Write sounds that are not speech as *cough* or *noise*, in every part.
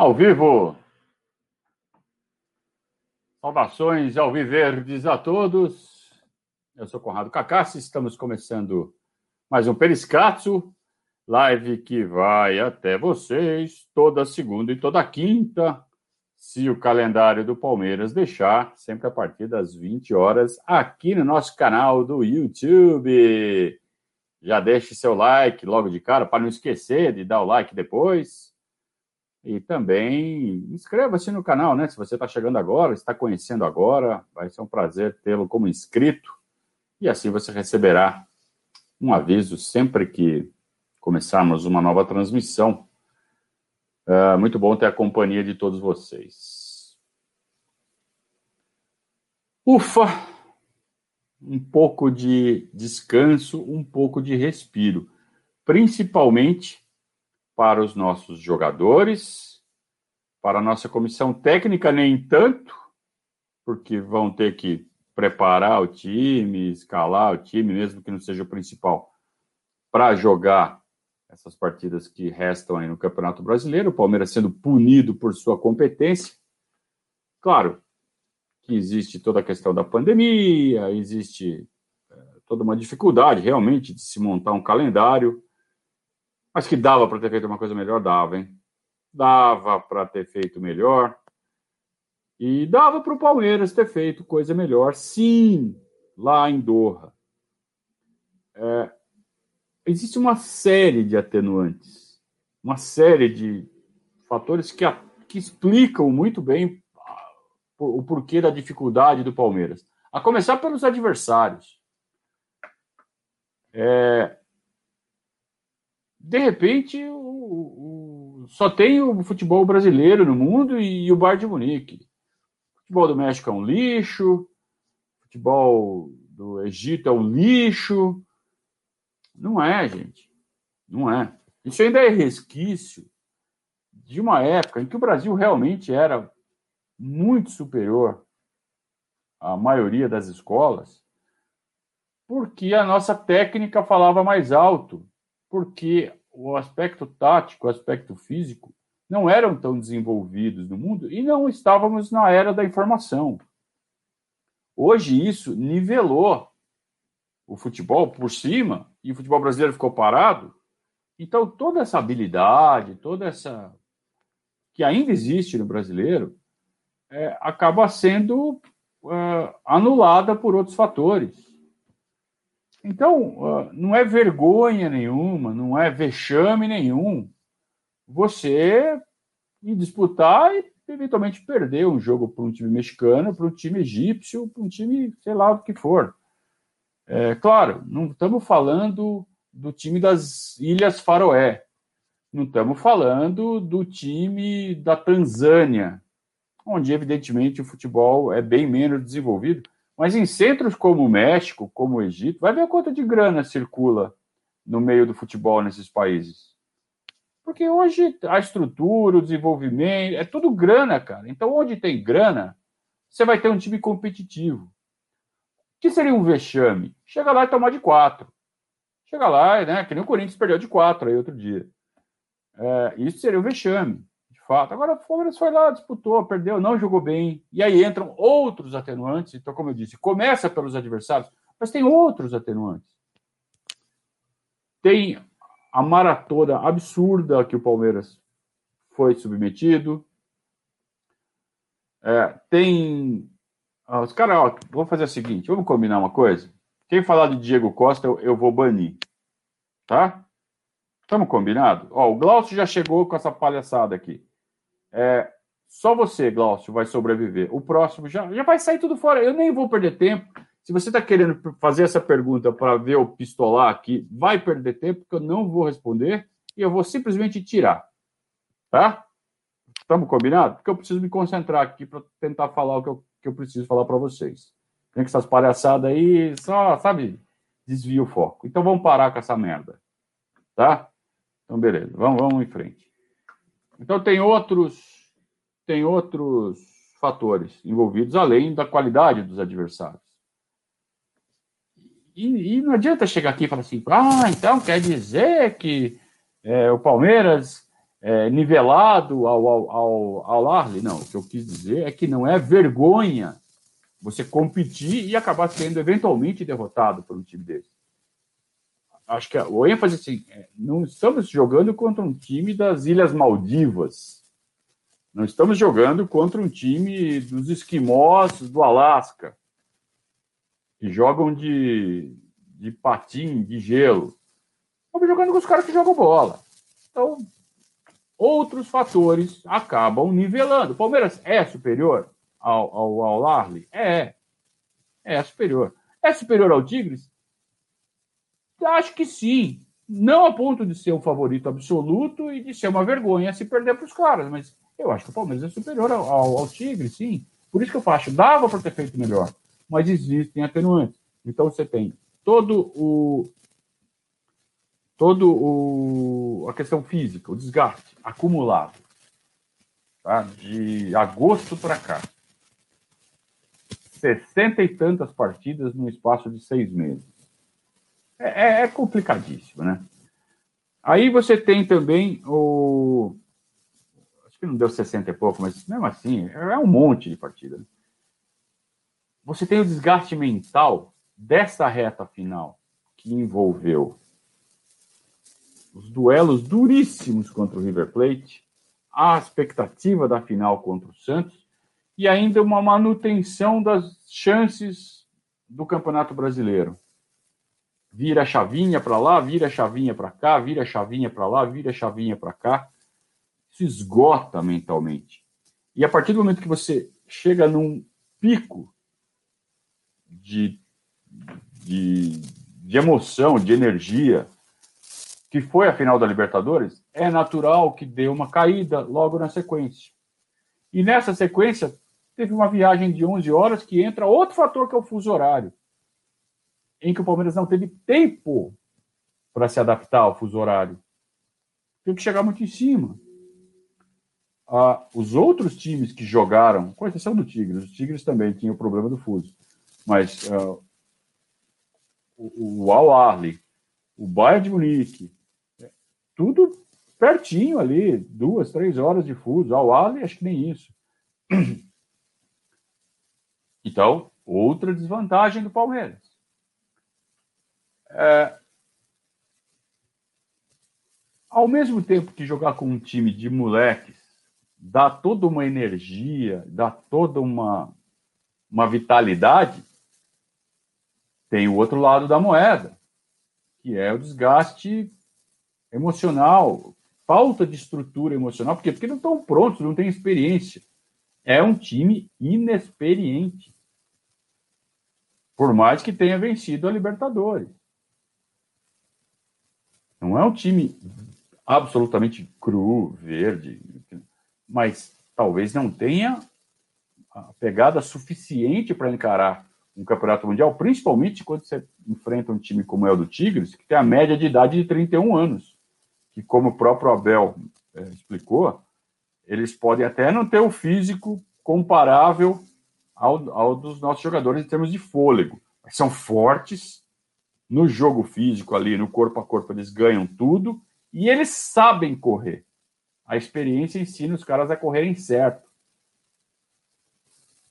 Ao vivo. Saudações ao Viverdes a todos. Eu sou Conrado Cacassi, estamos começando mais um Periscatso, live que vai até vocês toda segunda e toda quinta, se o calendário do Palmeiras deixar, sempre a partir das 20 horas, aqui no nosso canal do YouTube. Já deixe seu like logo de cara, para não esquecer de dar o like depois. E também inscreva-se no canal, né? Se você está chegando agora, está conhecendo agora, vai ser um prazer tê-lo como inscrito. E assim você receberá um aviso sempre que começarmos uma nova transmissão Uh, muito bom ter a companhia de todos vocês. Ufa! Um pouco de descanso, um pouco de respiro, principalmente para os nossos jogadores, para a nossa comissão técnica, nem tanto, porque vão ter que preparar o time, escalar o time, mesmo que não seja o principal, para jogar essas partidas que restam aí no Campeonato Brasileiro, o Palmeiras sendo punido por sua competência. Claro que existe toda a questão da pandemia, existe é, toda uma dificuldade realmente de se montar um calendário, mas que dava para ter feito uma coisa melhor, dava, hein? Dava para ter feito melhor. E dava para o Palmeiras ter feito coisa melhor, sim, lá em Doha. É, existe uma série de atenuantes, uma série de fatores que, que explicam muito bem o porquê da dificuldade do Palmeiras. A começar pelos adversários. É, de repente, o, o, só tem o futebol brasileiro no mundo e, e o Bar de Munique. O futebol do México é um lixo, o futebol do Egito é um lixo, não é, gente. Não é. Isso ainda é resquício de uma época em que o Brasil realmente era muito superior à maioria das escolas, porque a nossa técnica falava mais alto, porque o aspecto tático, o aspecto físico não eram tão desenvolvidos no mundo e não estávamos na era da informação. Hoje isso nivelou o futebol por cima e o futebol brasileiro ficou parado. Então, toda essa habilidade, toda essa. que ainda existe no brasileiro, é, acaba sendo é, anulada por outros fatores. Então, não é vergonha nenhuma, não é vexame nenhum você ir disputar e eventualmente perder um jogo para um time mexicano, para um time egípcio, para um time, sei lá o que for. É, claro, não estamos falando do time das Ilhas Faroé, não estamos falando do time da Tanzânia, onde, evidentemente, o futebol é bem menos desenvolvido, mas em centros como o México, como o Egito, vai ver quanto de grana circula no meio do futebol nesses países. Porque hoje a estrutura, o desenvolvimento, é tudo grana, cara. Então, onde tem grana, você vai ter um time competitivo que seria um vexame? Chega lá e tomar de quatro. Chega lá, né? Que nem o Corinthians perdeu de quatro aí outro dia. É, isso seria um vexame, fato. Agora o Palmeiras foi lá, disputou, perdeu, não jogou bem. E aí entram outros atenuantes. Então, como eu disse, começa pelos adversários, mas tem outros atenuantes. Tem a maratona absurda que o Palmeiras foi submetido. É, tem ah, os caras, ó, vamos fazer o seguinte, vamos combinar uma coisa. Quem falar de Diego Costa, eu, eu vou banir. Tá? Estamos combinados? Ó, o Glaucio já chegou com essa palhaçada aqui. É, só você, Glaucio, vai sobreviver. O próximo já, já vai sair tudo fora. Eu nem vou perder tempo. Se você está querendo fazer essa pergunta para ver o pistolar aqui, vai perder tempo, porque eu não vou responder e eu vou simplesmente tirar. Tá? Estamos combinados? Porque eu preciso me concentrar aqui para tentar falar o que eu que eu preciso falar para vocês. Tem que essas palhaçadas aí, só, sabe, desvia o foco. Então vamos parar com essa merda. Tá? Então, beleza, vamos, vamos em frente. Então tem outros, tem outros fatores envolvidos, além da qualidade dos adversários. E, e, não adianta chegar aqui e falar assim, ah, então quer dizer que é, o Palmeiras é, nivelado ao, ao, ao, ao Arley. Não, o que eu quis dizer é que não é vergonha você competir e acabar sendo eventualmente derrotado por um time desse. Acho que o ênfase assim, é, não estamos jogando contra um time das Ilhas Maldivas. Não estamos jogando contra um time dos esquimós do Alasca, que jogam de, de patim, de gelo. Estamos jogando com os caras que jogam bola. Então, outros fatores acabam nivelando. O Palmeiras é superior ao, ao, ao? É. É superior. É superior ao Tigres? Acho que sim. Não a ponto de ser o favorito absoluto e de ser uma vergonha se perder para os caras, mas eu acho que o Palmeiras é superior ao, ao, ao Tigre, sim. Por isso que eu faço, dava para ter feito melhor, mas existem atenuantes. Então você tem todo o todo o a questão física, o desgaste acumulado, tá? De agosto para cá, sessenta e tantas partidas no espaço de seis meses. É, é, é complicadíssimo, né? Aí você tem também o que não deu 60 e pouco, mas mesmo assim, é um monte de partida. Né? Você tem o desgaste mental dessa reta final, que envolveu os duelos duríssimos contra o River Plate, a expectativa da final contra o Santos e ainda uma manutenção das chances do Campeonato Brasileiro. Vira a chavinha para lá, vira a chavinha para cá, vira a chavinha para lá, vira a chavinha para cá se esgota mentalmente. E a partir do momento que você chega num pico de, de, de emoção, de energia, que foi a final da Libertadores, é natural que dê uma caída logo na sequência. E nessa sequência, teve uma viagem de 11 horas que entra outro fator que é o fuso horário, em que o Palmeiras não teve tempo para se adaptar ao fuso horário. Teve que chegar muito em cima. Ah, os outros times que jogaram, com exceção do Tigres, os Tigres também tinham o problema do fuso, mas uh, o, o Al Arli, o Bayern de Munique, é, tudo pertinho ali, duas, três horas de fuso. Al Arli, acho que nem isso. *clears throat* Então, outra desvantagem do Palmeiras. É, ao mesmo tempo que jogar com um time de moleques dá toda uma energia, dá toda uma, uma vitalidade, tem o outro lado da moeda, que é o desgaste emocional, falta de estrutura emocional, por quê? Porque não estão prontos, não têm experiência. É um time inexperiente. Por mais que tenha vencido a Libertadores. Não é um time absolutamente cru, verde mas talvez não tenha a pegada suficiente para encarar um campeonato mundial, principalmente quando você enfrenta um time como é o do Tigres, que tem a média de idade de 31 anos, que como o próprio Abel é, explicou, eles podem até não ter o físico comparável ao, ao dos nossos jogadores em termos de fôlego, mas são fortes no jogo físico ali, no corpo a corpo, eles ganham tudo e eles sabem correr a experiência ensina os caras a correrem certo.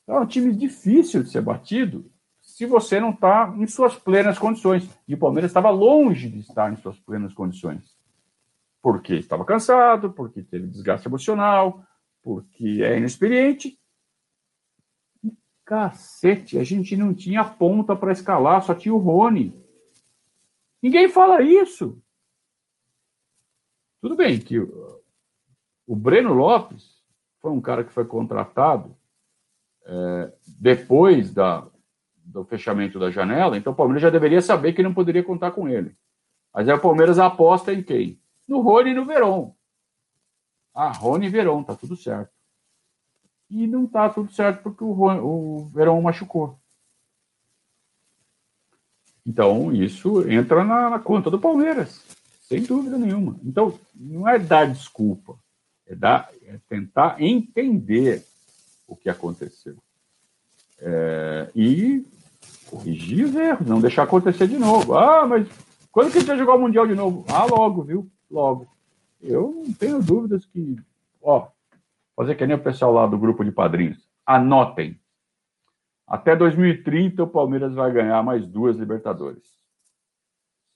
Então, é um time difícil de ser batido se você não está em suas plenas condições. E o Palmeiras estava longe de estar em suas plenas condições. Porque estava cansado, porque teve desgaste emocional, porque é inexperiente. E, cacete, a gente não tinha ponta para escalar, só tinha o Rony. Ninguém fala isso. Tudo bem que o Breno Lopes foi um cara que foi contratado é, depois da, do fechamento da janela, então o Palmeiras já deveria saber que não poderia contar com ele. Mas aí o Palmeiras aposta em quem? No Rony e no Verón. Ah, Rony e Verón, tá tudo certo. E não tá tudo certo porque o, Rony, o Verón machucou. Então, isso entra na, na conta do Palmeiras, sem dúvida nenhuma. Então, não é dar desculpa é, dar, é tentar entender o que aconteceu. É, e corrigir os erros, não deixar acontecer de novo. Ah, mas quando que a gente vai jogar o Mundial de novo? Ah, logo, viu? Logo. Eu não tenho dúvidas que, ó, fazer que nem o pessoal lá do grupo de padrinhos. Anotem. Até 2030 o Palmeiras vai ganhar mais duas Libertadores.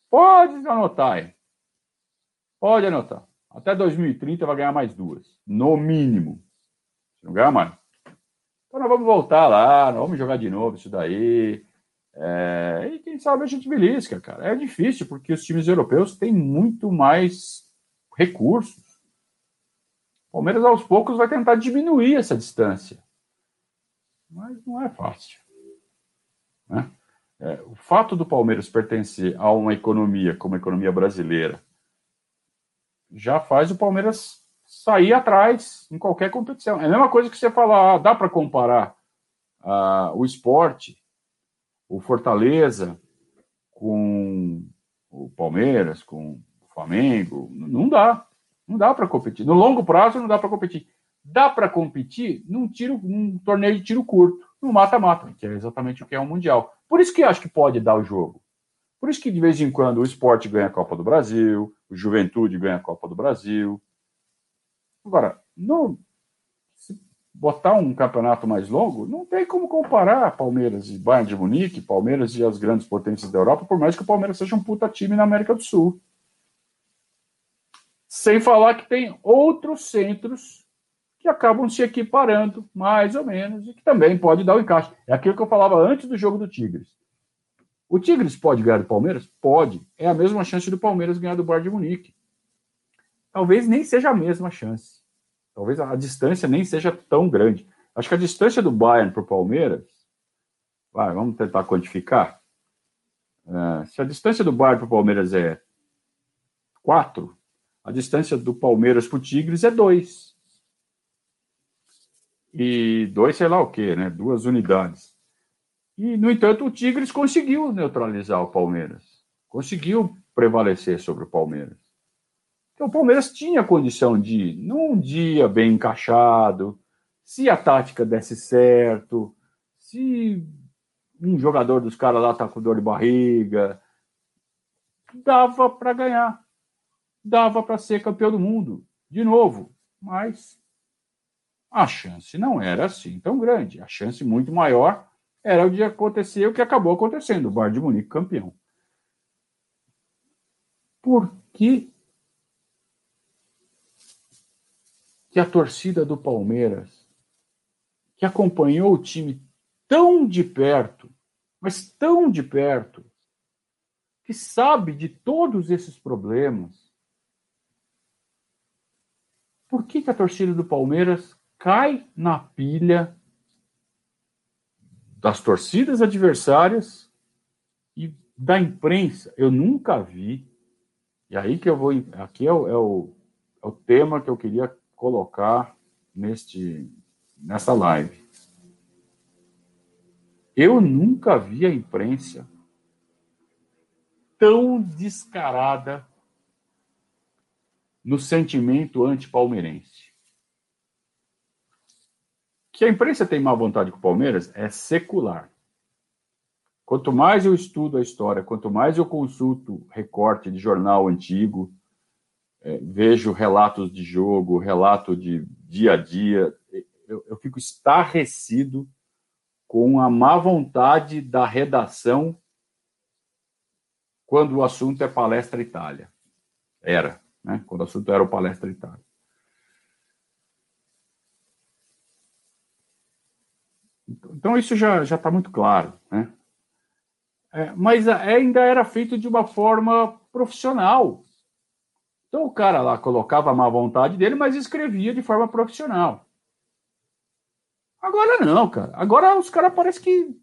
Pode anotar, hein? Pode anotar. Até 2030 vai ganhar mais duas. No mínimo. Se não ganhar mais. Então nós vamos voltar lá, nós vamos jogar de novo isso daí. É, e quem sabe a gente belisca, cara. É difícil, porque os times europeus têm muito mais recursos. O Palmeiras, aos poucos, vai tentar diminuir essa distância. Mas não é fácil. Né? É, o fato do Palmeiras pertencer a uma economia como a economia brasileira já faz o Palmeiras sair atrás em qualquer competição. É a mesma coisa que você falar, ah, dá para comparar ah, o esporte, o Fortaleza, com o Palmeiras, com o Flamengo. Não dá. Não dá para competir. No longo prazo, não dá para competir. Dá para competir num, tiro, num torneio de tiro curto, no mata-mata, que é exatamente o que é o Mundial. Por isso que eu acho que pode dar o jogo. Por isso que de vez em quando o esporte ganha a Copa do Brasil, o Juventude ganha a Copa do Brasil. Agora, no, se botar um campeonato mais longo, não tem como comparar Palmeiras e Bayern de Munique, Palmeiras e as grandes potências da Europa, por mais que o Palmeiras seja um puta time na América do Sul. Sem falar que tem outros centros que acabam se equiparando, mais ou menos, e que também pode dar o encaixe. É aquilo que eu falava antes do jogo do Tigres. O Tigres pode ganhar do Palmeiras? Pode. É a mesma chance do Palmeiras ganhar do Bayern de Munique. Talvez nem seja a mesma chance. Talvez a distância nem seja tão grande. Acho que a distância do Bayern para o Palmeiras. Vai, vamos tentar quantificar. Uh, se a distância do Bayern para o Palmeiras é 4, a distância do Palmeiras para o Tigres é 2. E dois, sei lá o quê, né? Duas unidades. E, no entanto, o Tigres conseguiu neutralizar o Palmeiras. Conseguiu prevalecer sobre o Palmeiras. Então, o Palmeiras tinha condição de, num dia bem encaixado, se a tática desse certo, se um jogador dos caras lá tá com dor de barriga, dava para ganhar. Dava para ser campeão do mundo, de novo. Mas a chance não era assim tão grande. A chance muito maior era o de acontecer o que acabou acontecendo, o Bayern de Munique campeão. Por que, que a torcida do Palmeiras, que acompanhou o time tão de perto, mas tão de perto, que sabe de todos esses problemas, por que, que a torcida do Palmeiras cai na pilha das torcidas adversárias e da imprensa. Eu nunca vi. E aí que eu vou. Aqui é o, é o, é o tema que eu queria colocar neste, nessa live. Eu nunca vi a imprensa tão descarada no sentimento anti-palmeirense. Que a imprensa tem má vontade com o Palmeiras é secular. Quanto mais eu estudo a história, quanto mais eu consulto recorte de jornal antigo, é, vejo relatos de jogo, relato de dia a dia, eu, eu fico estarrecido com a má vontade da redação quando o assunto é palestra Itália. Era, né? Quando o assunto era o palestra Itália. Então, isso já está muito claro. Né? É, mas ainda era feito de uma forma profissional. Então, o cara lá colocava a má vontade dele, mas escrevia de forma profissional. Agora não, cara. Agora os caras parece que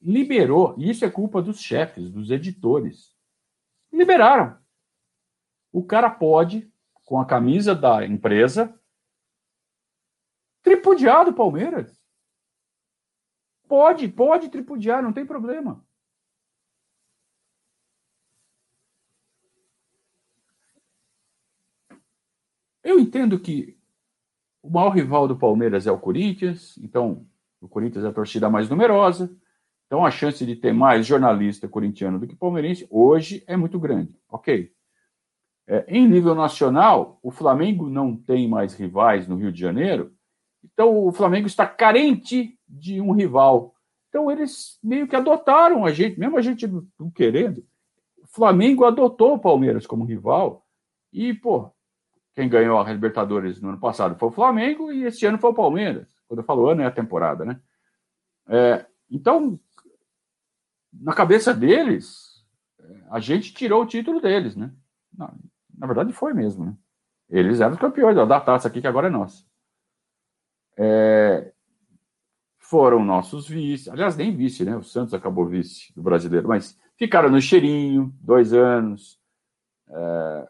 liberou. E isso é culpa dos chefes, dos editores. Liberaram. O cara pode, com a camisa da empresa, tripudiar do Palmeiras. Pode, pode tripudiar, não tem problema. Eu entendo que o maior rival do Palmeiras é o Corinthians, então o Corinthians é a torcida mais numerosa, então a chance de ter mais jornalista corintiano do que palmeirense hoje é muito grande, ok? É, em nível nacional, o Flamengo não tem mais rivais no Rio de Janeiro, então o Flamengo está carente de um rival. Então eles meio que adotaram a gente, mesmo a gente não querendo. O Flamengo adotou o Palmeiras como rival e, pô, quem ganhou a Libertadores no ano passado foi o Flamengo e esse ano foi o Palmeiras. Quando eu falo ano é a temporada, né? É, então, na cabeça deles, a gente tirou o título deles, né? Na, na verdade, foi mesmo, né? Eles eram os campeões da taça aqui, que agora é nossa. É, foram nossos vice, aliás, nem vice, né? O Santos acabou vice do brasileiro, mas ficaram no cheirinho, dois anos. É,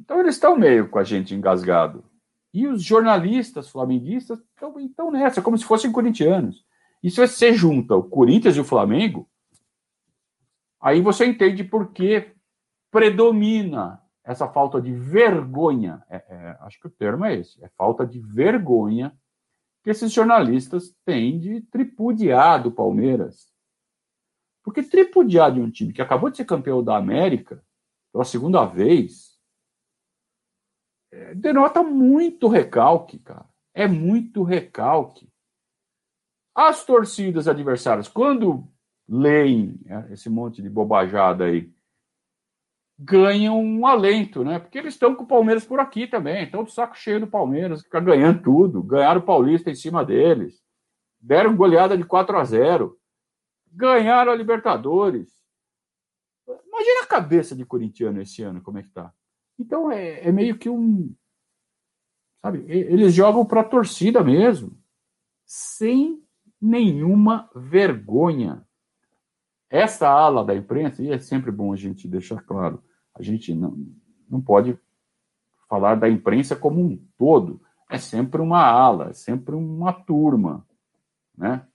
então eles estão meio com a gente engasgado. E os jornalistas flamenguistas estão nessa, como se fossem corintianos. E se você junta o Corinthians e o Flamengo, aí você entende por que predomina essa falta de vergonha. É, é, acho que o termo é esse: é falta de vergonha que esses jornalistas têm de tripudiar do Palmeiras. Porque tripudiar de um time que acabou de ser campeão da América pela segunda vez é, denota muito recalque, cara. É muito recalque. As torcidas adversárias, quando leem é, esse monte de bobajada aí, ganham um alento, né? Porque eles estão com o Palmeiras por aqui também, estão do saco cheio do Palmeiras, fica ganhando tudo, ganharam o Paulista em cima deles, deram goleada de 4 a 0, ganharam a Libertadores. Imagina a cabeça de corintiano esse ano, como é que tá. Então é, é meio que um. Sabe, eles jogam para a torcida mesmo, sem nenhuma vergonha. Essa ala da imprensa, e é sempre bom a gente deixar claro, a gente não, não pode falar da imprensa como um todo. É sempre uma ala, é sempre uma turma, né?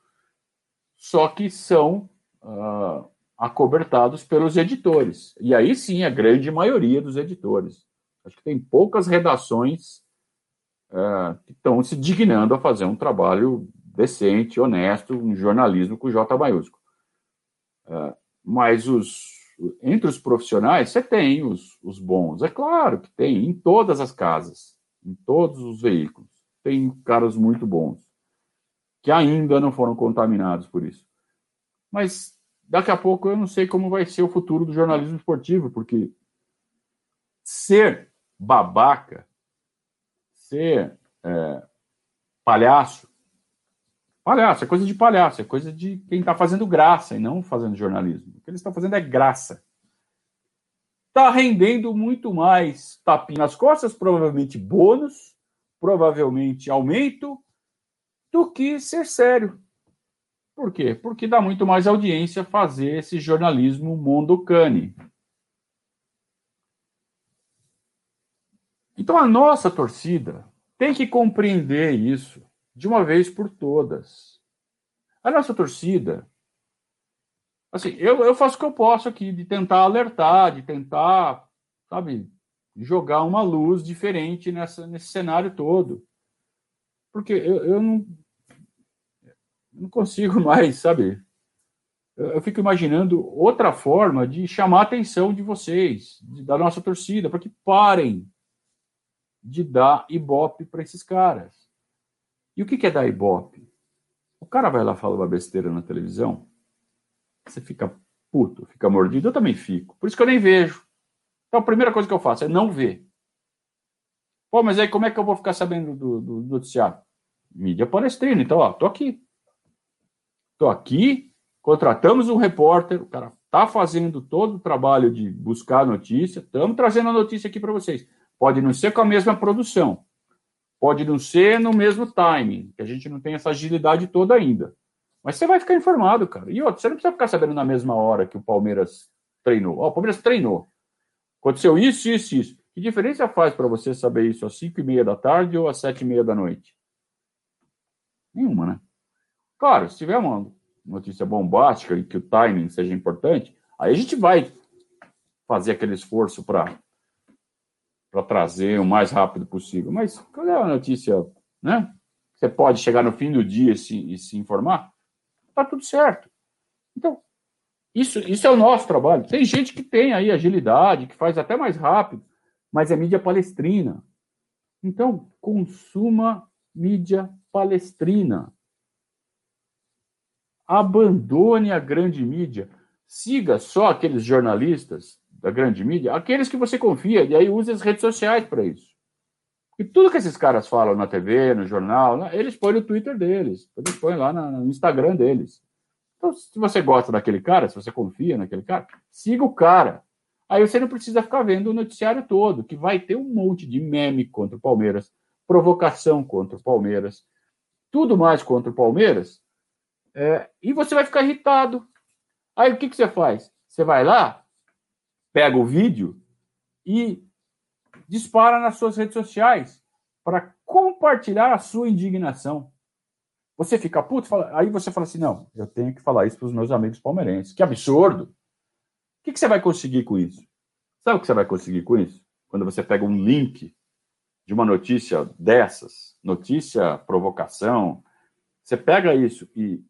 Só que são uh, acobertados pelos editores. E aí sim, a grande maioria dos editores. Acho que tem poucas redações uh, que estão se dignando a fazer um trabalho decente, honesto, um jornalismo com J maiúsculo. Uh, mas os, entre os profissionais, você tem os, os bons. É claro que tem, em todas as casas, em todos os veículos. Tem caras muito bons, que ainda não foram contaminados por isso. Mas daqui a pouco eu não sei como vai ser o futuro do jornalismo esportivo, porque ser babaca, ser é, palhaço, palhaço, é coisa de palhaço, é coisa de quem está fazendo graça e não fazendo jornalismo. O que eles estão fazendo é graça. Está rendendo muito mais tapinha nas costas, provavelmente bônus, provavelmente aumento, do que ser sério. Por quê? Porque dá muito mais audiência fazer esse jornalismo mondocane. Então a nossa torcida tem que compreender isso de uma vez por todas. A nossa torcida, assim, eu, eu faço o que eu posso aqui, de tentar alertar, de tentar, sabe, jogar uma luz diferente nessa, nesse cenário todo. Porque eu, eu não, não consigo *laughs* mais, sabe? Eu, eu fico imaginando outra forma de chamar a atenção de vocês, de, da nossa torcida, para que parem de dar ibope para esses caras. E o que é dar ibope? O cara vai lá falar uma besteira na televisão, você fica puto, fica mordido, eu também fico. Por isso que eu nem vejo. Então a primeira coisa que eu faço é não ver. Pô, mas aí como é que eu vou ficar sabendo do, do, do noticiário? Mídia palestrina. Então, ó, tô aqui. Tô aqui, contratamos um repórter, o cara tá fazendo todo o trabalho de buscar notícia, estamos trazendo a notícia aqui para vocês. Pode não ser com a mesma produção, Pode não ser no mesmo timing, que a gente não tem essa agilidade toda ainda. Mas você vai ficar informado, cara. E outro, você não precisa ficar sabendo na mesma hora que o Palmeiras treinou. Ó, o Palmeiras treinou. Aconteceu isso, isso, isso. Que diferença faz para você saber isso às 5 e meia da tarde ou às 7 e meia da noite? Nenhuma, né? Claro, se tiver uma notícia bombástica e que o timing seja importante, aí a gente vai fazer aquele esforço para para trazer o mais rápido possível. Mas qual é a notícia, né? Você pode chegar no fim do dia e se, e se informar? Tá tudo certo. Então, isso, isso é o nosso trabalho. Tem gente que tem aí agilidade, que faz até mais rápido. mas é mídia palestrina. Então, consuma mídia palestrina. Abandone a grande mídia. Siga só aqueles jornalistas da grande mídia, aqueles que você confia, e aí use as redes sociais para isso. E tudo que esses caras falam na TV, no jornal, né, eles põem no Twitter deles, eles põem lá no Instagram deles. Então, se você gosta daquele cara, se você confia naquele cara, siga o cara. Aí você não precisa ficar vendo o noticiário todo, que vai ter um monte de meme contra o Palmeiras, provocação contra o Palmeiras, tudo mais contra o Palmeiras, é, e você vai ficar irritado. Aí o que, que você faz? Você vai lá, pega o vídeo e dispara nas suas redes sociais para compartilhar a sua indignação. Você fica puto, fala, aí você fala assim: não, eu tenho que falar isso para os meus amigos palmeirenses. Que absurdo! O que, que você vai conseguir com isso? Sabe o que você vai conseguir com isso? Quando você pega um link de uma notícia dessas, notícia, provocação, você pega isso e,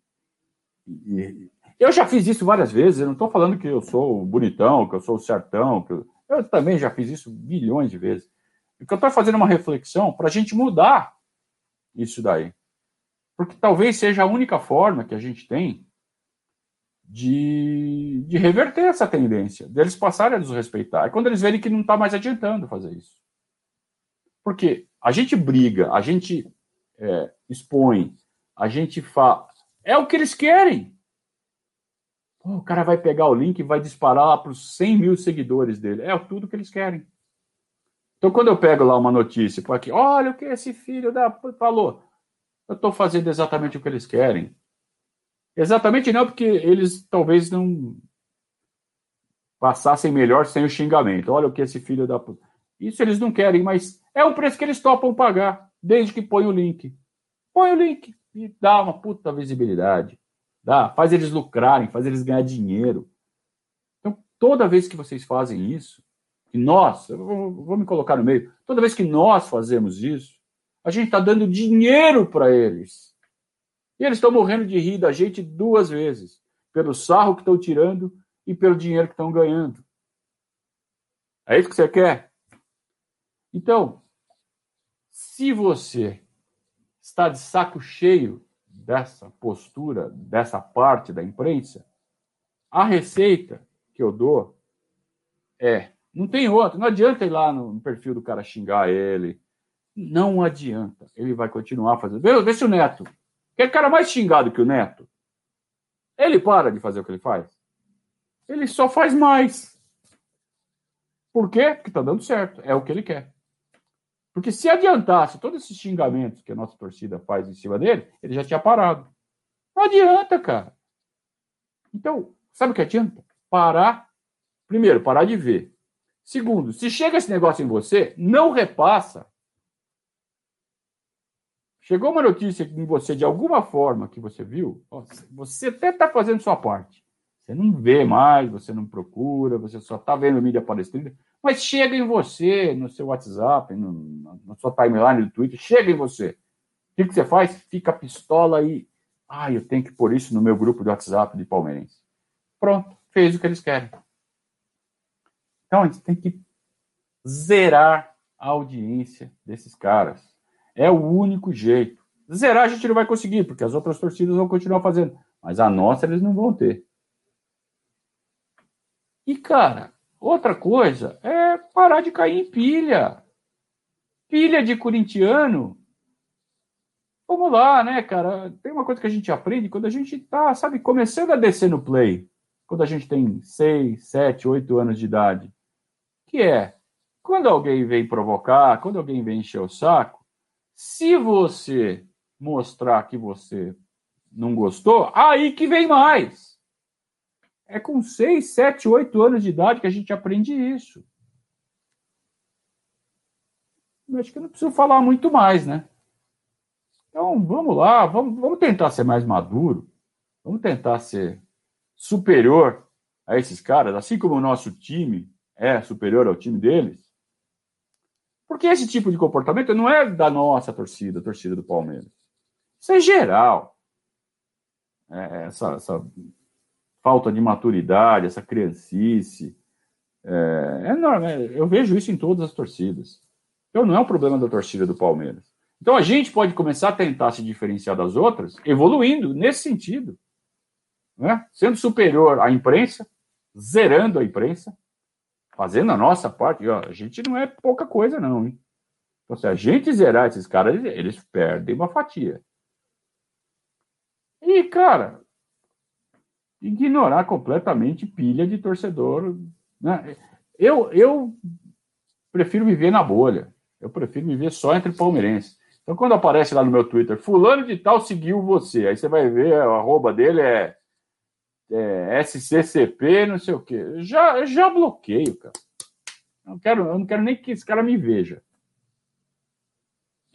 e, eu já fiz isso várias vezes. Eu não estou falando que eu sou bonitão, que eu sou certão, que eu, eu também já fiz isso bilhões de vezes. O que eu estou fazendo uma reflexão para a gente mudar isso daí. Porque talvez seja a única forma que a gente tem de, de reverter essa tendência, deles passarem a nos respeitar. É quando eles verem que não está mais adiantando fazer isso. Porque a gente briga, a gente é, expõe, a gente fala. É o que eles querem. O cara vai pegar o link e vai disparar lá para os 100 mil seguidores dele. É tudo que eles querem. Então, quando eu pego lá uma notícia, aqui, olha o que esse filho da falou. Eu estou fazendo exatamente o que eles querem. Exatamente não, porque eles talvez não passassem melhor sem o xingamento. Olha o que esse filho da. Isso eles não querem, mas é o preço que eles topam pagar, desde que põe o link. Põe o link e dá uma puta visibilidade. Dá, faz eles lucrarem, faz eles ganhar dinheiro. Então, toda vez que vocês fazem isso, e nós, eu vou, vou me colocar no meio, toda vez que nós fazemos isso, a gente está dando dinheiro para eles. E eles estão morrendo de rir da gente duas vezes, pelo sarro que estão tirando e pelo dinheiro que estão ganhando. É isso que você quer? Então, se você está de saco cheio dessa postura, dessa parte da imprensa, a receita que eu dou é: não tem outra, não adianta ir lá no perfil do cara xingar ele. Não adianta. Ele vai continuar fazendo. Vê, vê se o Neto. Que é cara mais xingado que o Neto. Ele para de fazer o que ele faz. Ele só faz mais. Por quê? Porque está dando certo. É o que ele quer. Porque se adiantasse todos esses xingamentos que a nossa torcida faz em cima dele, ele já tinha parado. Não adianta, cara. Então, sabe o que adianta? Parar. Primeiro, parar de ver. Segundo, se chega esse negócio em você, não repassa. Chegou uma notícia em você de alguma forma que você viu, você até está fazendo sua parte. Você não vê mais, você não procura, você só está vendo mídia palestrina, mas chega em você, no seu WhatsApp, no, na sua timeline do Twitter, chega em você. O que, você faz? Fica pistola aí. Ah, eu tenho que pôr isso no meu grupo de WhatsApp de palmeirense. Pronto, fez o que eles querem. Então a gente tem que zerar a audiência desses caras. É o único jeito. Zerar a gente não vai conseguir, porque as outras torcidas vão continuar fazendo. Mas a nossa eles não vão ter. E, cara, Outra coisa é parar de cair em pilha. Pilha de corintiano. Vamos lá, né, cara? Tem uma coisa que a gente aprende quando a gente tá, sabe, começando a descer no play. Quando a gente tem 6, 7, 8 anos de idade. Que é, quando alguém vem provocar, quando alguém vem encher o saco, se você mostrar que você não gostou, aí que vem mais. É com 6, 7, 8 anos de idade que a gente aprende isso. Acho que eu não preciso falar muito mais, né? Então, vamos lá, vamos, vamos tentar ser mais maduro, vamos tentar ser superior a esses caras, assim como o nosso time é superior ao time deles. Porque esse tipo de comportamento não é da nossa torcida, a torcida do Palmeiras. Isso é geral. É, essa, essa falta de maturidade, essa criancice, É, é enorme. Eu vejo isso em todas as torcidas. Então não é um problema da torcida do Palmeiras. Então a gente pode começar a tentar se diferenciar das outras, evoluindo nesse sentido. Né? Sendo superior à imprensa, zerando a imprensa, fazendo a nossa parte. Ó, a gente não é pouca coisa, não. Hein? Então, se a gente zerar esses caras, eles perdem uma fatia. E, cara, ignorar completamente pilha de torcedor. Né? Eu, eu prefiro viver na bolha. Eu prefiro viver só entre palmeirenses. Então, quando aparece lá no meu Twitter, fulano de tal seguiu você, aí você vai ver, a arroba dele é, é SCCP, não sei o quê. Já, já bloqueio, cara. Eu não, quero, eu não quero nem que esse cara me veja.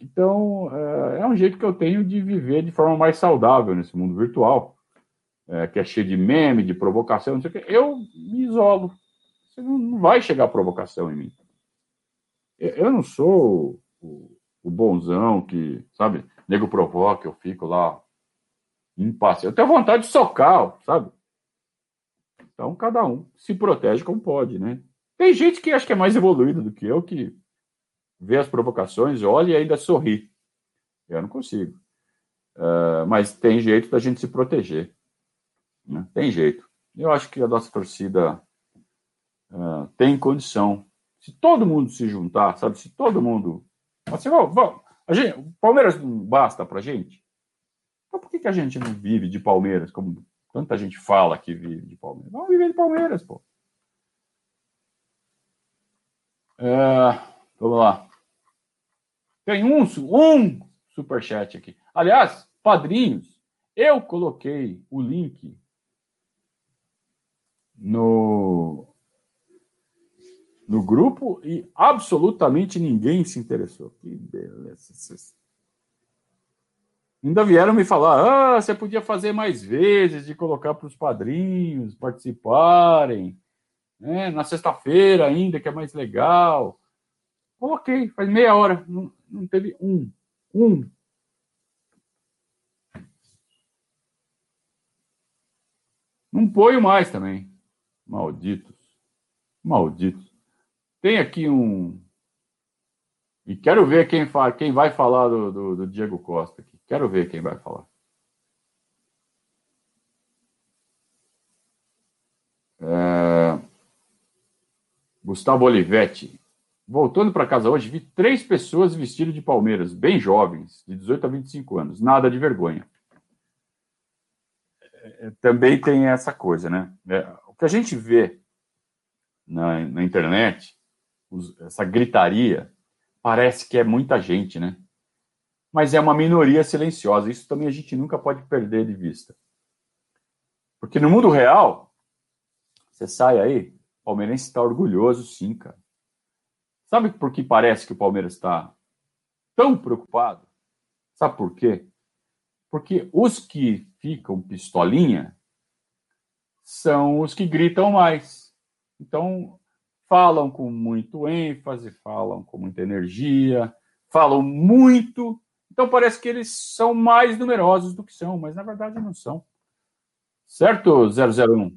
Então, é, é um jeito que eu tenho de viver de forma mais saudável nesse mundo virtual, é, que é cheio de meme, de provocação, não sei o quê. Eu me isolo. Você não vai chegar provocação em mim. Eu não sou o, o bonzão que, sabe, nego provoca, eu fico lá impasse. Eu tenho vontade de socar, sabe? Então, cada um se protege como pode, né? Tem gente que acha que é mais evoluído do que eu, que vê as provocações, olha e ainda sorri. Eu não consigo. Uh, mas tem jeito da gente se proteger. Né? Tem jeito. Eu acho que a nossa torcida uh, tem condição. Se todo mundo se juntar, sabe? Se todo mundo. Assim, vamos, vamos. A gente, o Palmeiras não basta pra gente? Então por que, que a gente não vive de Palmeiras, como tanta gente fala que vive de Palmeiras? Vamos viver de Palmeiras, pô. Uh, vamos lá. Tem um, um superchat aqui. Aliás, padrinhos, eu coloquei o link no, no grupo e absolutamente ninguém se interessou. Que beleza. Ainda vieram me falar: ah, você podia fazer mais vezes de colocar para os padrinhos participarem, né? na sexta-feira ainda, que é mais legal. Coloquei, faz meia hora, não, não teve um. Um. Não ponho mais também. Malditos. Malditos. Tem aqui um. E quero ver quem, quem vai falar do, do, do Diego Costa aqui. Quero ver quem vai falar. É... Gustavo Olivetti. Voltando para casa hoje, vi três pessoas vestidas de Palmeiras, bem jovens, de 18 a 25 anos. Nada de vergonha. É, é, também tem essa coisa, né? É, que a gente vê na, na internet, os, essa gritaria, parece que é muita gente, né? Mas é uma minoria silenciosa. Isso também a gente nunca pode perder de vista. Porque no mundo real, você sai aí, o palmeirense está orgulhoso, sim, cara. Sabe por que parece que o Palmeiras está tão preocupado? Sabe por quê? Porque os que ficam pistolinha são os que gritam mais. Então, falam com muito ênfase, falam com muita energia, falam muito. Então, parece que eles são mais numerosos do que são, mas na verdade não são. Certo, 001?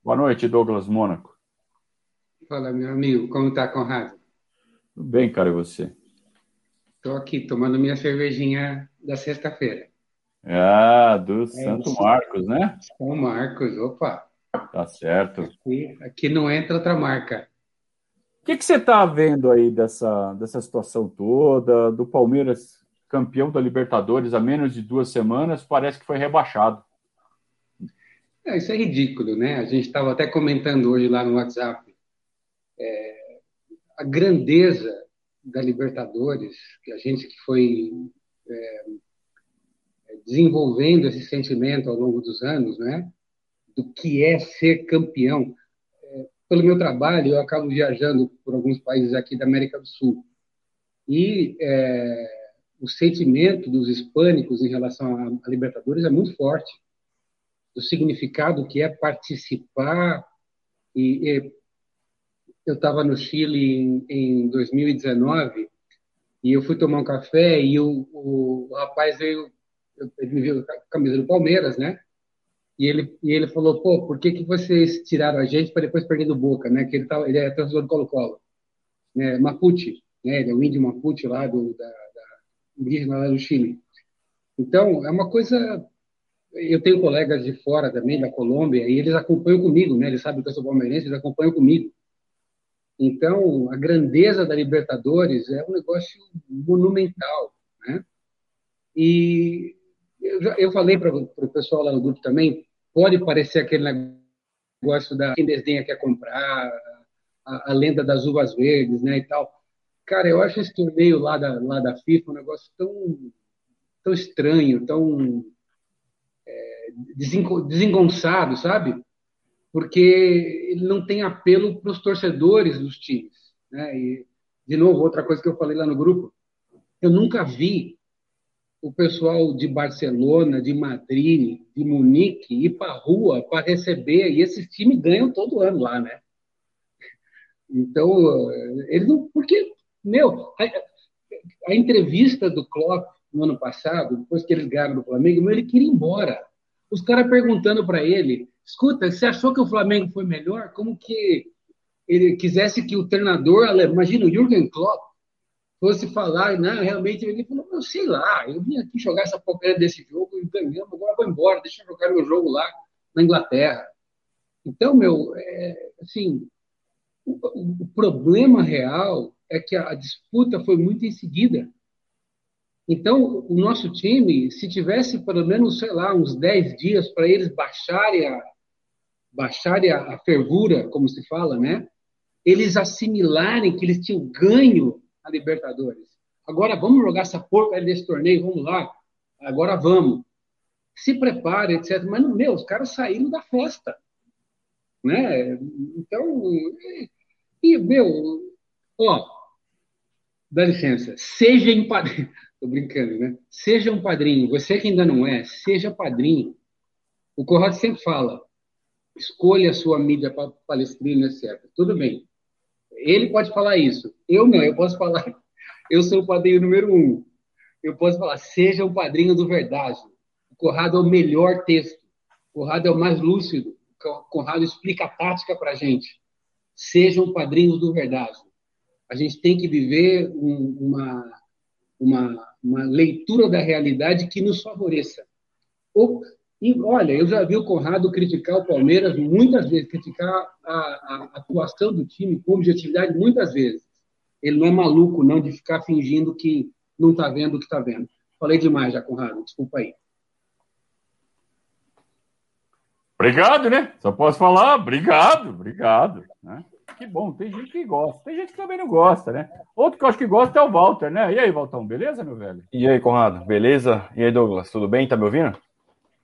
Boa noite, Douglas Mônaco. Fala, meu amigo, como está, Conrado? Tudo bem, cara, e você? Estou aqui tomando minha cervejinha da sexta-feira. Ah, do é, Santo Marcos, né? São Marcos, opa. Tá certo. Aqui, aqui não entra outra marca. O que, que você está vendo aí dessa, dessa situação toda, do Palmeiras campeão da Libertadores há menos de duas semanas, parece que foi rebaixado. É, isso é ridículo, né? A gente estava até comentando hoje lá no WhatsApp. É, a grandeza da Libertadores, que a gente que foi é, desenvolvendo esse sentimento ao longo dos anos, né, do que é ser campeão. É, pelo meu trabalho, eu acabo viajando por alguns países aqui da América do Sul e é, o sentimento dos hispânicos em relação à Libertadores é muito forte, do significado que é participar e, e eu estava no Chile em, em 2019 e eu fui tomar um café e o, o, o rapaz veio, ele me viu com a camisa do Palmeiras, né? E ele, e ele falou, pô, por que, que vocês tiraram a gente para depois perder do Boca, né? Que ele, tá, ele é torcedor do Colo-Colo. Né? Mapuche, né? Ele é o índio Mapuche lá do, da, da indígena lá do Chile. Então, é uma coisa... Eu tenho colegas de fora também, da Colômbia, e eles acompanham comigo, né? Eles sabem que eu sou palmeirense, eles acompanham comigo. Então, a grandeza da Libertadores é um negócio monumental, né? E eu, eu falei para o pessoal lá no grupo também, pode parecer aquele negócio da quem desdenha quer comprar, a, a, lenda das uvas verdes, né, e tal. Cara, eu acho esse torneio lá da, lá da FIFA um negócio tão, tão estranho, tão é, desengonçado, sabe? Porque ele não tem apelo para os torcedores dos times. Né? E, de novo, outra coisa que eu falei lá no grupo, eu nunca vi o pessoal de Barcelona, de Madrid, de Munique ir para a rua para receber, e esses times ganham todo ano lá, né? Então, eles não. Porque, meu, a, a entrevista do Klopp no ano passado, depois que eles ganharam do Flamengo, ele queria ir embora. Os caras perguntando para ele: escuta, você achou que o Flamengo foi melhor? Como que ele quisesse que o treinador, imagina o Jürgen Klopp, fosse falar, não, realmente, ele falou, eu sei lá, eu vim aqui jogar essa porcaria desse jogo e ganhamos, agora vou embora, deixa eu jogar meu jogo lá na Inglaterra. Então, meu, é, assim, o, o, problema real é que a, a disputa foi muito em seguida. Então, o nosso time, se tivesse pelo menos, sei lá, uns 10 dias para eles baixarem a, baixarem a fervura, como se fala, né? Eles assimilarem que eles tinham ganho a Libertadores. Agora vamos jogar essa porca desse torneio, vamos lá. Agora vamos. Se prepare, etc. Mas, meu, os caras saíram da festa. Né? Então, e, meu, ó, dá licença, seja em padrinho. *laughs* Tô brincando, né? Seja um padrinho. Você que ainda não é, seja padrinho. O Corrado sempre fala: escolha a sua mídia palestrina, etc. Tudo bem. Ele pode falar isso. Eu não, eu posso falar. Eu sou o padrinho número um. Eu posso falar, seja o padrinho do verdade. O Conrado é o melhor texto. O Conrado é o mais lúcido. O Conrado explica a tática para a gente. Sejam padrinhos do verdade. A gente tem que viver um, uma, uma, uma leitura da realidade que nos favoreça. Ou e olha, eu já vi o Conrado criticar o Palmeiras muitas vezes, criticar a, a, atuação do time com objetividade muitas vezes. Ele não é maluco, não, de ficar fingindo que não está vendo o que está vendo. Falei demais já, Conrado, desculpa aí. Obrigado, né? Só posso falar, obrigado, obrigado. Né? Que bom, tem gente que gosta, tem gente que também não gosta, né? Outro que eu acho que gosta é o Walter, né? E aí, Valtão, beleza, meu velho? E aí, Conrado, beleza? E aí, Douglas, tudo bem? Tá me ouvindo?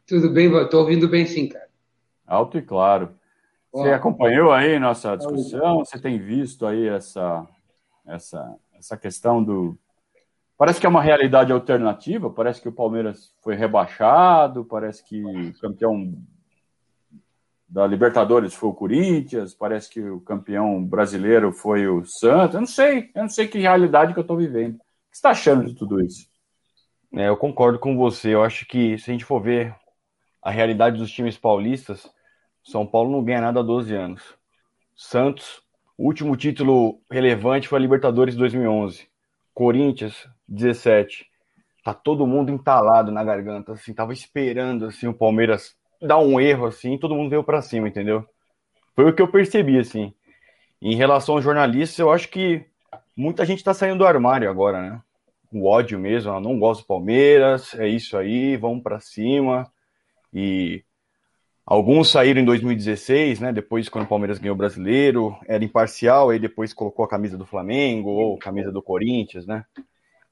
Tudo bem, estou ouvindo bem sim, cara. Alto e claro. Você acompanhou aí nossa discussão? Você tem visto aí essa, essa, essa questão do. Parece que é uma realidade alternativa, parece que o Palmeiras foi rebaixado, parece que o campeão da Libertadores foi o Corinthians, parece que o campeão brasileiro foi o Santos. Eu não sei, eu não sei que realidade que eu estou vivendo. O que você está achando de tudo isso? É, eu concordo com você. Eu acho que se a gente for ver a realidade dos times paulistas, São Paulo não ganha nada há 12 anos. Santos, o último título relevante foi a Libertadores 2011. Corinthians, 17. Tá todo mundo entalado na garganta, assim, tava esperando assim o Palmeiras dar um erro assim, todo mundo veio para cima, entendeu? Foi o que eu percebi assim. Em relação aos jornalistas, eu acho que muita gente tá saindo do armário agora, né? O ódio mesmo, não gosto do Palmeiras, é isso aí, vamos para cima. E alguns saíram em 2016, né? Depois, quando o Palmeiras ganhou o brasileiro, era imparcial, aí depois colocou a camisa do Flamengo ou camisa do Corinthians, né?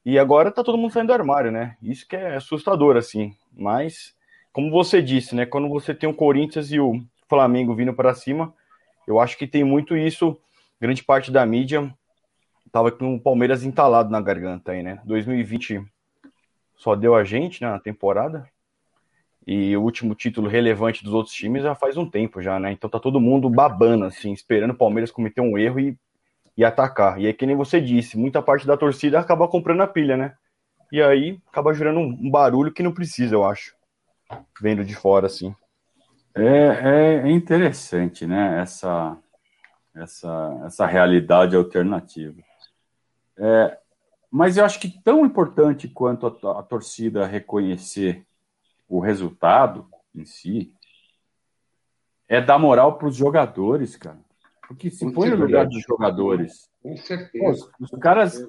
E agora tá todo mundo saindo do armário, né? Isso que é assustador, assim. Mas, como você disse, né? Quando você tem o Corinthians e o Flamengo vindo para cima, eu acho que tem muito isso. Grande parte da mídia tava com o Palmeiras entalado na garganta aí, né? 2020 só deu a gente né, na temporada. E o último título relevante dos outros times já faz um tempo já, né? Então tá todo mundo babando, assim, esperando o Palmeiras cometer um erro e, e atacar. E aí, que nem você disse, muita parte da torcida acaba comprando a pilha, né? E aí acaba gerando um, barulho que não precisa, eu acho. Vendo de fora, assim. É, é interessante, né? Essa, essa, essa realidade alternativa. É, mas eu acho que tão importante quanto a, a torcida reconhecer o resultado em si é dar moral para os jogadores, cara. Porque se põe no lugar dos jogadores. Com certeza. Pô, os caras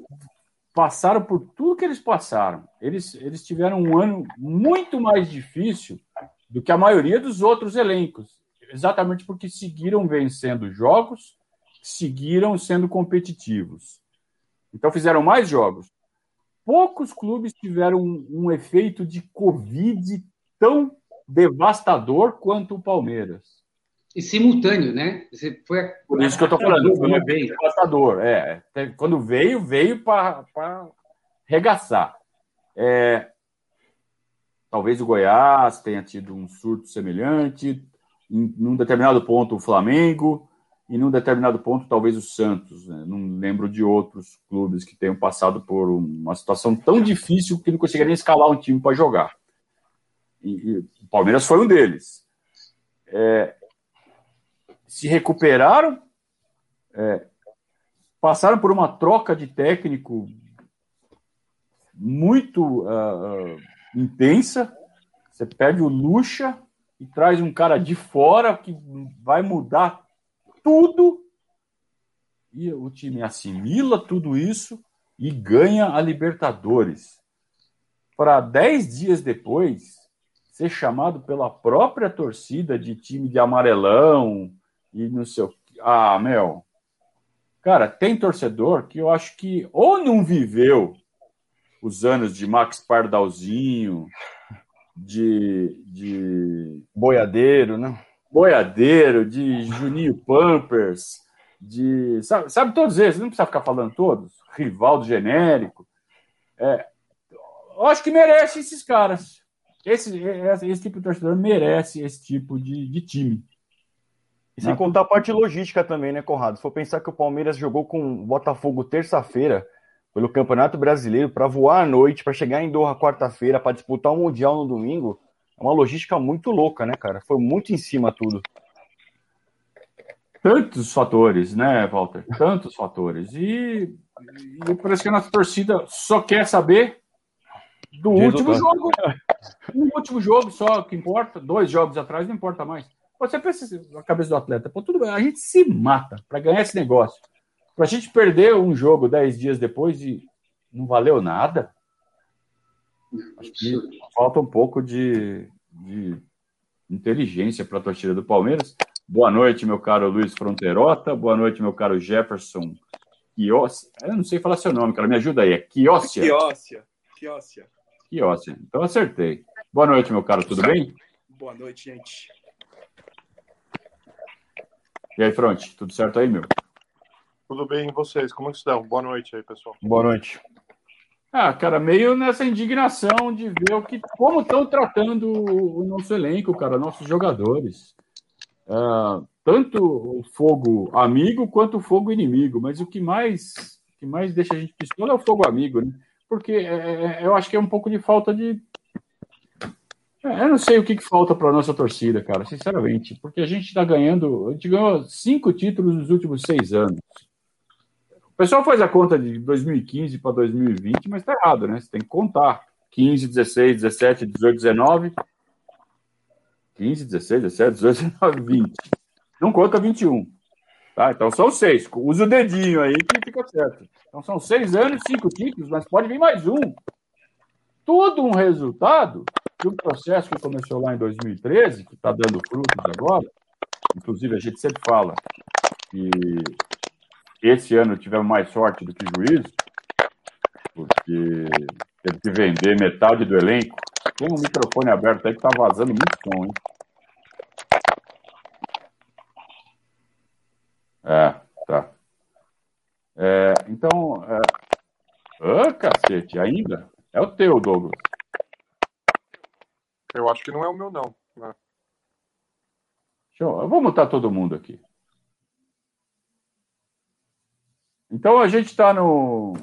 passaram por tudo que eles passaram. Eles, eles tiveram um ano muito mais difícil do que a maioria dos outros elencos. Exatamente porque seguiram vencendo jogos, seguiram sendo competitivos. Então fizeram mais jogos. Poucos clubes tiveram um, um efeito de Covid tão devastador quanto o Palmeiras. E simultâneo, né? Você foi a... Por isso que eu estou falando, foi um efeito devastador. É, quando veio, veio para regaçar. É, talvez o Goiás tenha tido um surto semelhante, em num determinado ponto o Flamengo, e num determinado ponto talvez o Santos. Né? Não lembro de outros clubes que tenham passado por uma situação tão difícil que não conseguia nem escalar um time para jogar. E, e, o Palmeiras foi um deles. É, se recuperaram, é, passaram por uma troca de técnico muito uh, intensa. Você perde o Lucha e traz um cara de fora que vai mudar tudo. E o time assimila tudo isso e ganha a Libertadores. Para dez dias depois, ser chamado pela própria torcida de time de amarelão e no seu. Ah, meu. Cara, tem torcedor que eu acho que ou não viveu os anos de Max Pardalzinho, de, de. Boiadeiro, né? Boiadeiro, de Juninho Pampers, de. Sabe, sabe todos esses, não precisa ficar falando todos. Rivaldo genérico. É, eu acho que merece esses caras. Esse, esse, esse tipo de torcedor merece esse tipo de, de time. E sem contar a parte logística também, né, Conrado? Se for pensar que o Palmeiras jogou com o Botafogo terça-feira pelo Campeonato Brasileiro para voar à noite, para chegar em Doha quarta-feira, para disputar o um Mundial no domingo, é uma logística muito louca, né, cara? Foi muito em cima tudo. Tantos fatores, né, Walter? Tantos fatores. E, e parece que a nossa torcida só quer saber do último jogo. No último jogo só que importa. Dois jogos atrás não importa mais. Você pensa na cabeça do atleta, pô, tudo bem, a gente se mata para ganhar esse negócio. Para a gente perder um jogo dez dias depois e não valeu nada. Acho que falta um pouco de, de inteligência para a torcida do Palmeiras. Boa noite, meu caro Luiz Fronteirota. Boa noite, meu caro Jefferson Quiossia. Eu não sei falar seu nome, cara. Me ajuda aí. É. Quiossia. Quiossia. Que ótimo. Então acertei. Boa noite, meu caro. Tudo bem? Boa noite, gente. E aí, Fronte, tudo certo aí, meu? Tudo bem, e vocês? Como estão? Boa noite aí, pessoal. Boa noite. Ah, cara, meio nessa indignação de ver o que, como estão tratando o nosso elenco, cara, nossos jogadores. Ah, tanto o fogo amigo quanto o fogo inimigo, mas o que mais, o que mais deixa a gente pistola é o fogo amigo, né? porque é, é, eu acho que é um pouco de falta de. É, eu não sei o que, que falta para nossa torcida, cara, sinceramente, porque a gente está ganhando. A gente ganhou cinco títulos nos últimos seis anos. O pessoal faz a conta de 2015 para 2020, mas está errado, né? Você tem que contar. 15, 16, 17, 18, 19. 15, 16, 17, 18, 19, 20. Não conta 21. Tá? Então são seis. Usa o dedinho aí que fica certo. Então são seis anos, cinco títulos, mas pode vir mais um. Tudo um resultado de um processo que começou lá em 2013, que está dando frutos agora. Inclusive, a gente sempre fala que esse ano tivemos mais sorte do que juízo, porque teve que vender metade do elenco. Tem um microfone aberto aí que está vazando muito som, hein? É, tá. É, então, é... Ah, cacete, ainda? É o teu, Douglas. Eu acho que não é o meu, não. Né? Eu vou mutar todo mundo aqui. Então a gente está no.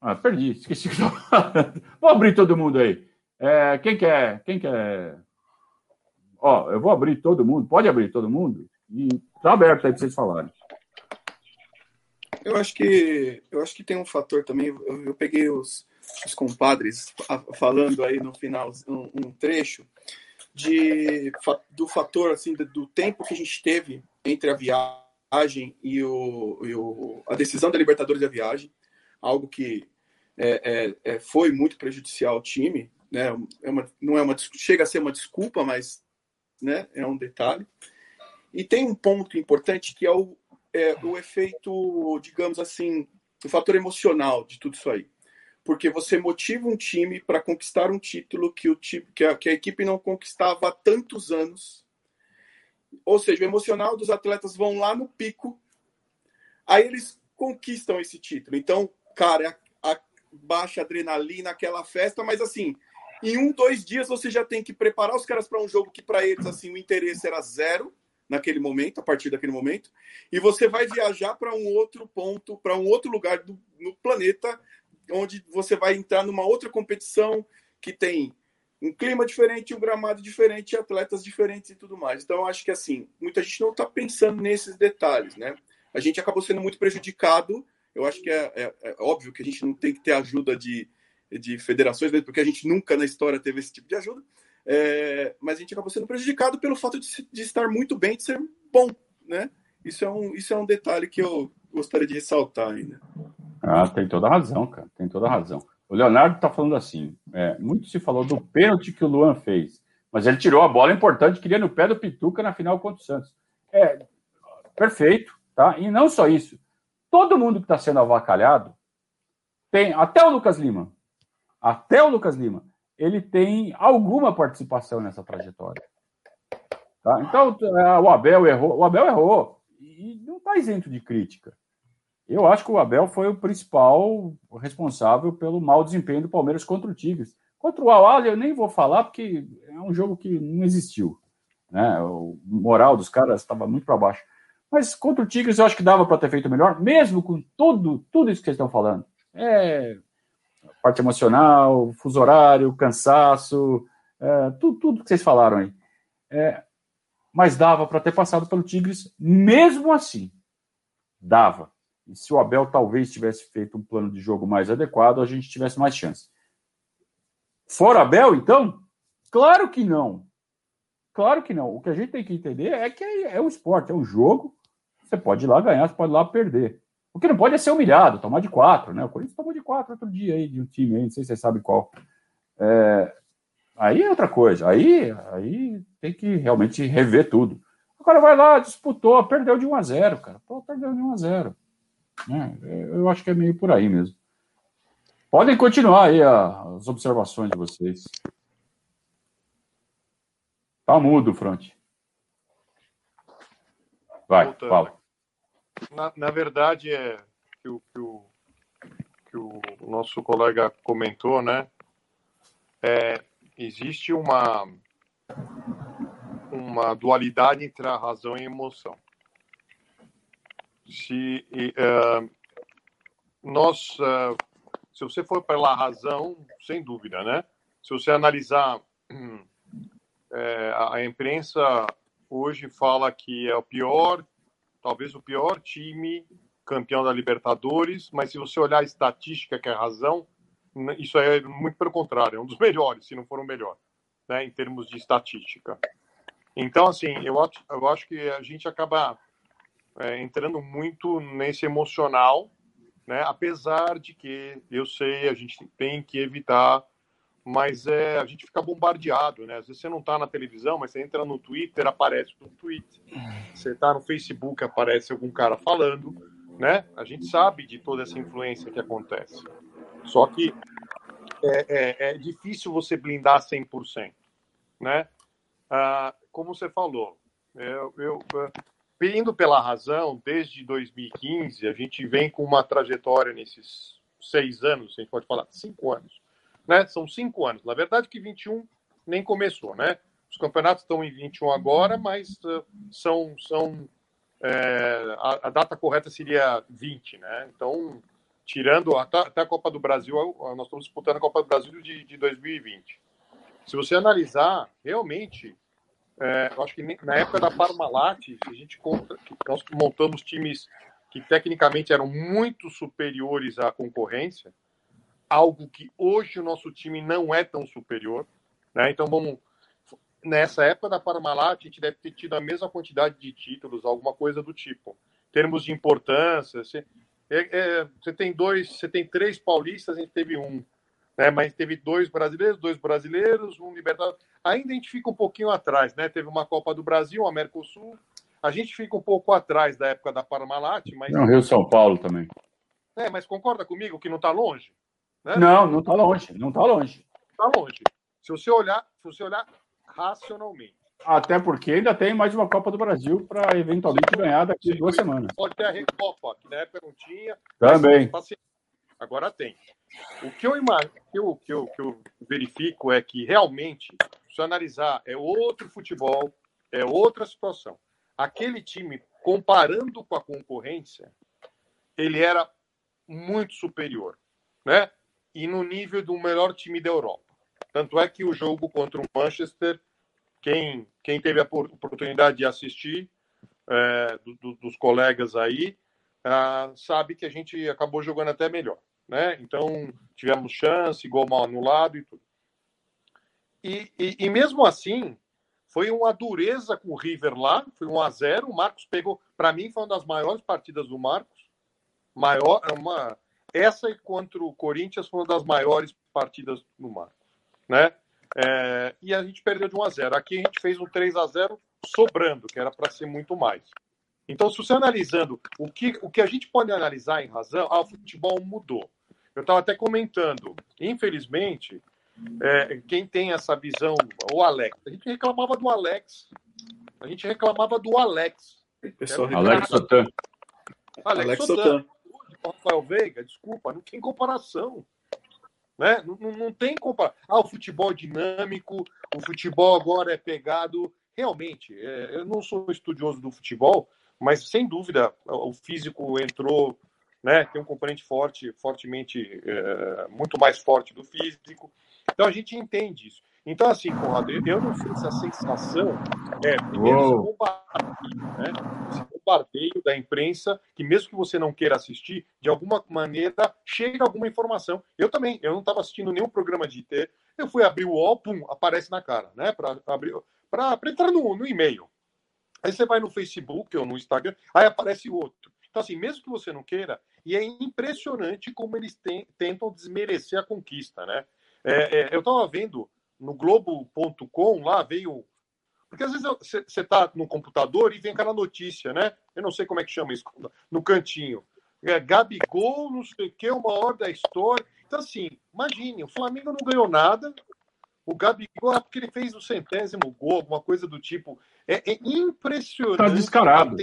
Ah, perdi, esqueci que *laughs* Vou abrir todo mundo aí. É, quem quer? Quem quer? Ó, eu vou abrir todo mundo. Pode abrir todo mundo? E tá aberto aí para vocês falarem. Eu acho que eu acho que tem um fator também. Eu, eu peguei os, os compadres falando aí no final um, um trecho de do fator assim do tempo que a gente teve entre a viagem e, o, e o, a decisão da Libertadores da viagem, algo que é, é, é, foi muito prejudicial ao time, né? É uma, não é uma chega a ser uma desculpa, mas né? É um detalhe. E tem um ponto importante que é o, é, o efeito, digamos assim, o fator emocional de tudo isso aí. Porque você motiva um time para conquistar um título que, o time, que, a, que a equipe não conquistava há tantos anos. Ou seja, o emocional dos atletas vão lá no pico, aí eles conquistam esse título. Então, cara, a, a baixa adrenalina, aquela festa, mas assim, em um, dois dias você já tem que preparar os caras para um jogo que para eles assim o interesse era zero naquele momento, a partir daquele momento, e você vai viajar para um outro ponto, para um outro lugar do, no planeta, onde você vai entrar numa outra competição que tem um clima diferente, um gramado diferente, atletas diferentes e tudo mais. Então, acho que assim, muita gente não está pensando nesses detalhes, né? A gente acabou sendo muito prejudicado. Eu acho que é, é, é óbvio que a gente não tem que ter ajuda de de federações, porque a gente nunca na história teve esse tipo de ajuda, é, mas a gente acabou sendo prejudicado pelo fato de, de, estar muito bem, de ser bom, né? Isso é um, isso é um detalhe que eu gostaria de ressaltar ainda. Ah, tem toda razão, cara, tem toda razão. O Leonardo está falando assim, é, muito se falou do pênalti que o Luan fez, mas ele tirou a bola importante, queria no pé do Pituca na final contra o Santos. É, perfeito, tá? E não só isso, todo mundo que está sendo avacalhado tem, até o Lucas Lima, até o Lucas Lima, ele tem alguma participação nessa trajetória. Tá? Então, é, o Abel errou, o Abel errou e não está isento de crítica. Eu acho que o Abel foi o principal responsável pelo mau desempenho do Palmeiras contra o Tigres. Contra o Al eu nem vou falar porque é um jogo que não existiu. Né? O moral dos caras estava muito para baixo. Mas contra o Tigres eu acho que dava para ter feito melhor, mesmo com tudo, tudo isso que vocês estão falando. É, parte emocional, fuso horário, cansaço, é, tudo, tudo que vocês falaram aí. É, mas dava para ter passado pelo Tigres, mesmo assim. Dava. E se o Abel talvez tivesse feito um plano de jogo mais adequado, a gente tivesse mais chance. Fora Abel, então? Claro que não. Claro que não. O que a gente tem que entender é que é, é um esporte, é um jogo. Você pode ir lá ganhar, você pode ir lá perder. O que não pode é ser humilhado, tomar de quatro, né? O Corinthians tomou de quatro outro dia aí de um time aí, não sei se vocês sabem qual. É, aí é outra coisa. Aí, aí tem que realmente rever tudo. Cara vai lá, disputou, perdeu de 1 a 0 cara. Pô, perdeu de 1 a 0 né? Eu acho que é meio por aí mesmo. Podem continuar aí as observações de vocês. Tá mudo, Front. Vai, fala. Na, na verdade, é que o, que o, que o nosso colega comentou, né? É, existe uma, uma dualidade entre a razão e a emoção. Se uh, nós, uh, se você for pela razão, sem dúvida, né? Se você analisar *clears throat* é, a imprensa hoje fala que é o pior talvez o pior time campeão da Libertadores, mas se você olhar a estatística, que é a razão, isso é muito pelo contrário, é um dos *laughs* melhores, se não for o melhor, né, em termos de estatística. Então, assim, eu acho, eu acho que a gente acaba é, entrando muito nesse emocional, né, apesar de que eu sei, a gente tem que evitar mas é, a gente fica bombardeado, né? Às vezes você não está na televisão, mas você entra no Twitter, aparece um tweet. Você está no Facebook, aparece algum cara falando, né? A gente sabe de toda essa influência que acontece. Só que é, é, é difícil você blindar 100%, né? Ah, como você falou, eu, eu indo pela razão, desde 2015, a gente vem com uma trajetória nesses seis anos, a gente pode falar cinco anos, né? São cinco anos. Na verdade, que 21 nem começou, né? Os campeonatos estão em 21 agora, mas uh, são, são é, a, a, data correta seria 20, né? Então, tirando até, até, a Copa do Brasil, nós estamos disputando a Copa do Brasil de, de 2020. Se você analisar, realmente, é, acho que na época da Parmalat, a gente conta, nós montamos times que tecnicamente eram muito superiores à concorrência, algo que hoje o nosso time não é tão superior. Né? Então, vamos. Nessa época da Parmalat, a gente deve ter tido a mesma quantidade de títulos, alguma coisa do tipo. Em termos de importância, você, é, é, você tem dois, você tem três paulistas, a gente teve um. Né? Mas teve dois brasileiros, dois brasileiros, um libertador. Ainda a gente fica um pouquinho atrás, né? Teve uma Copa do Brasil, uma Mercosul. A gente fica um pouco atrás da época da Parmalat, mas. Não, Rio São Paulo também. É, mas concorda comigo que não está longe? Né? Não, não está longe, não está longe. Está longe. Se você olhar, se você olhar racionalmente. Até porque ainda tem mais uma Copa do Brasil para eventualmente ganhar daqui a duas semanas. Pode ter a Recopa, que na época não tinha. Também. Agora tem. O que eu, imagino, que eu, que eu, verifico é que realmente, se analisar, é outro futebol, é outra situação. Aquele time, comparando com a concorrência, ele era muito superior. Né? e no nível do melhor time da Europa. Tanto é que o jogo contra o Manchester, quem, quem teve a oportunidade de assistir, é, do, do, dos colegas aí, ah, sabe que a gente acabou jogando até melhor. Né? Então, tivemos chance, gol mal anulado e tudo. E, e, e, mesmo assim, foi uma dureza com o River lá, foi 1 a 0 O Marcos pegou, para mim, foi uma das maiores partidas do Marcos. Maior, uma, essa contra o Corinthians foi uma das maiores partidas no Marcos, né? É, e a gente perdeu de 1 a 0. Aqui a gente fez um 3 a 0 sobrando, que era para ser muito mais. Então, se você analisando o que, o que a gente pode analisar em razão, ah, o futebol mudou. Eu estava até comentando, infelizmente, é, quem tem essa visão, o Alex, a gente reclamava do Alex, a gente reclamava do Alex. Alex Sotan. Alex, Alex Sotan. Rafael Veiga, desculpa, não tem comparação. Né? Não, não, não tem comparação. Ah, o futebol é dinâmico, o futebol agora é pegado. Realmente, é, eu não sou estudioso do futebol, mas sem dúvida o físico entrou, né? Tem um componente forte, fortemente, é, muito mais forte do físico. Então a gente entende isso. Então, assim, Conrado, eu não sei se a sensação é, primeiro, bombardeio, né? esse bombardeio da imprensa, que mesmo que você não queira assistir, de alguma maneira chega alguma informação. Eu também, eu não estava assistindo nenhum programa de IT, eu fui abrir o UOL, pum, aparece na cara, né? Para entrar no, no e-mail. Aí você vai no Facebook ou no Instagram, aí aparece outro. Então, assim, mesmo que você não queira, e é impressionante como eles tentam desmerecer a conquista, né? É, é, eu estava vendo no Globo.com, lá veio. Porque às vezes você está no computador e vem aquela notícia, né? Eu não sei como é que chama isso, no cantinho. É, Gabigol, não sei o que, uma hora da história. Então, assim, imagine, o Flamengo não ganhou nada. O Gabigol, é porque ele fez o centésimo gol, alguma coisa do tipo. É, é impressionante. Tá descarado.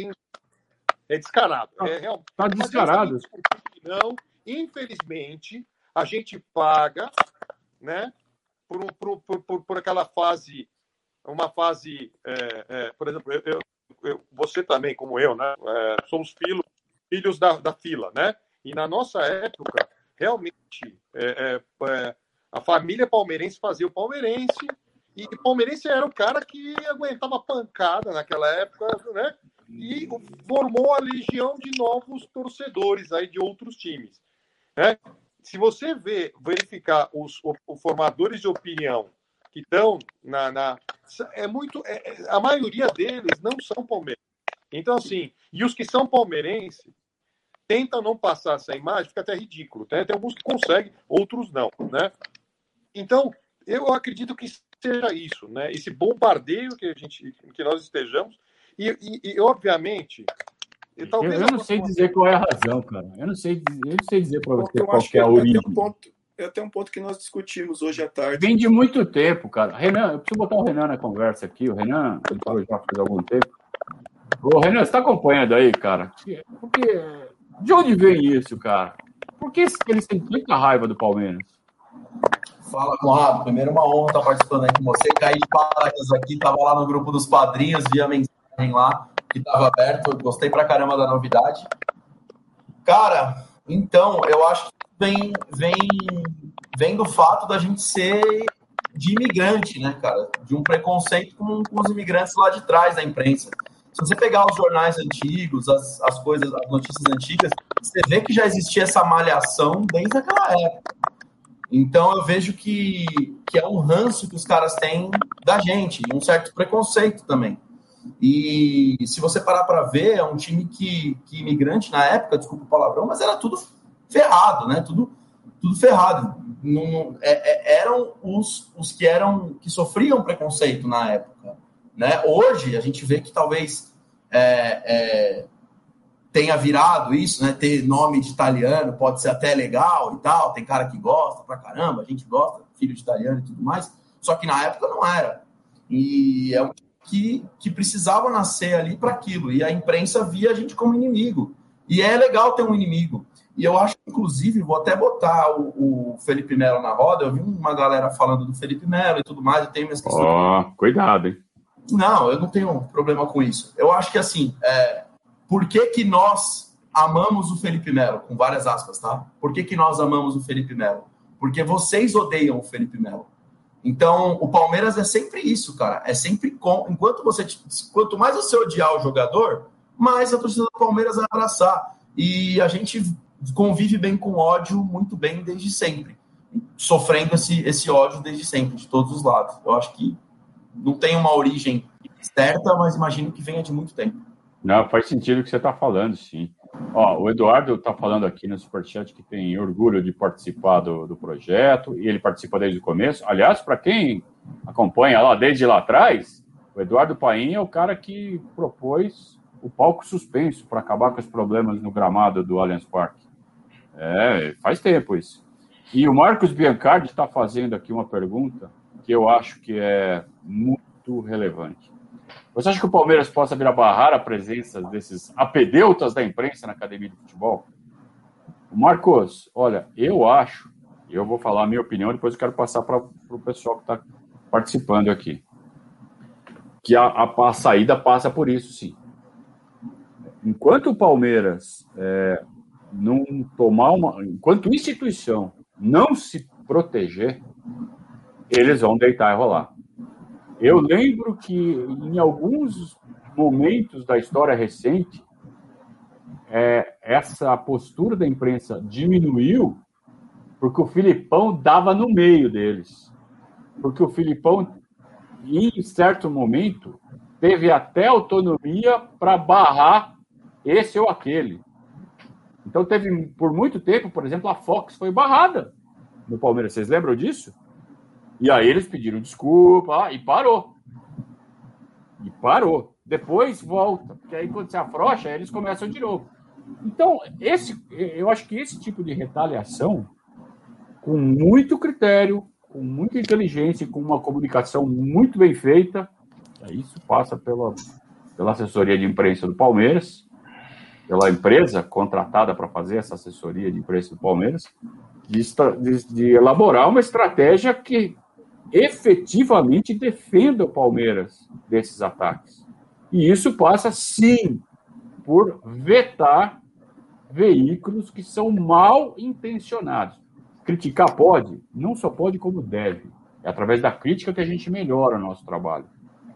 É descarado. Tá, é, real... tá descarado. Não, infelizmente, a gente paga, né? por, por, por, por aquela fase, uma fase, é, é, por exemplo, eu, eu, você também, como eu, né, é, somos filho, filhos da, da fila, né? E na nossa época, realmente, é, é, é, a família palmeirense fazia o palmeirense, e o palmeirense era o cara que aguentava pancada naquela época, né? E formou a legião de novos torcedores aí de outros times, né? se você vê, verificar os, os formadores de opinião que estão na, na, é muito é, é, a maioria deles não são palmeirenses então assim e os que são palmeirenses tentam não passar essa imagem fica até ridículo né? tem alguns que conseguem outros não né então eu acredito que seja isso né esse bombardeio que a gente que nós estejamos e, e, e obviamente eu, talvez eu, eu não sei dizer qual é a razão, cara. Eu não sei, eu não sei dizer para você qual é a origem. Um ponto, é até um ponto que nós discutimos hoje à tarde. Vem de muito tempo, cara. Renan, eu preciso botar o Renan na conversa aqui. O Renan entrou já faz algum tempo. Ô, Renan, você está acompanhando aí, cara? Porque, de onde vem isso, cara? Por que eles têm tanta raiva do Palmeiras? Fala, Conrado. Primeiro, uma honra estar participando aí com você. Caí de paradas aqui, estava lá no grupo dos padrinhos, via mensagem lá que estava aberto. Gostei pra caramba da novidade. Cara, então, eu acho que vem, vem, vem do fato da gente ser de imigrante, né, cara? De um preconceito com, com os imigrantes lá de trás da imprensa. Se você pegar os jornais antigos, as, as coisas, as notícias antigas, você vê que já existia essa malhação desde aquela época. Então eu vejo que, que é um ranço que os caras têm da gente, um certo preconceito também. E se você parar para ver, é um time que, que imigrante na época, desculpa o palavrão, mas era tudo ferrado, né? Tudo, tudo ferrado. Não, não, é, é, eram os, os que eram que sofriam preconceito na época. Né? Hoje a gente vê que talvez é, é, tenha virado isso, né? Ter nome de italiano pode ser até legal e tal. Tem cara que gosta pra caramba, a gente gosta, filho de italiano e tudo mais. Só que na época não era. E é um que, que precisava nascer ali para aquilo. E a imprensa via a gente como inimigo. E é legal ter um inimigo. E eu acho, inclusive, vou até botar o, o Felipe Melo na roda. Eu vi uma galera falando do Felipe Melo e tudo mais. Eu tenho minhas questões. Oh, cuidado, hein? Não, eu não tenho problema com isso. Eu acho que, assim, é, por que, que nós amamos o Felipe Melo? Com várias aspas, tá? Por que, que nós amamos o Felipe Melo? Porque vocês odeiam o Felipe Melo. Então, o Palmeiras é sempre isso, cara. É sempre com. Enquanto você. Quanto mais você odiar o jogador, mais a torcida do Palmeiras vai abraçar. E a gente convive bem com ódio muito bem desde sempre. Sofrendo esse, esse ódio desde sempre, de todos os lados. Eu acho que não tem uma origem certa, mas imagino que venha de muito tempo. Não, faz sentido o que você está falando, sim. Ó, o Eduardo está falando aqui no Superchat que tem orgulho de participar do, do projeto, e ele participa desde o começo. Aliás, para quem acompanha lá desde lá atrás, o Eduardo Paim é o cara que propôs o palco suspenso para acabar com os problemas no gramado do Allianz Parque. É, faz tempo isso. E o Marcos Biancardi está fazendo aqui uma pergunta que eu acho que é muito relevante. Você acha que o Palmeiras possa vir a barrar a presença desses apedeutas da imprensa na academia de futebol? Marcos, olha, eu acho, eu vou falar a minha opinião, depois eu quero passar para o pessoal que está participando aqui. Que a, a, a, saída passa por isso, sim. Enquanto o Palmeiras é, não tomar uma. Enquanto instituição não se proteger, eles vão deitar e rolar. Eu lembro que em alguns momentos da história recente, é, essa postura da imprensa diminuiu porque o Filipão dava no meio deles. Porque o Filipão, em certo momento, teve até autonomia para barrar esse ou aquele. Então teve por muito tempo, por exemplo, a Fox foi barrada no Palmeiras. Vocês lembram disso? E aí eles pediram desculpa e parou. E parou. Depois volta, porque aí quando se afrouxa, eles começam de novo. Então, esse, eu acho que esse tipo de retaliação, com muito critério, com muita inteligência, com uma comunicação muito bem feita, isso passa pela, pela assessoria de imprensa do Palmeiras, pela empresa contratada para fazer essa assessoria de imprensa do Palmeiras, de, de, de elaborar uma estratégia que efetivamente defenda o Palmeiras desses ataques. E isso passa, sim, por vetar veículos que são mal intencionados. Criticar pode, não só pode, como deve. É através da crítica que a gente melhora o nosso trabalho.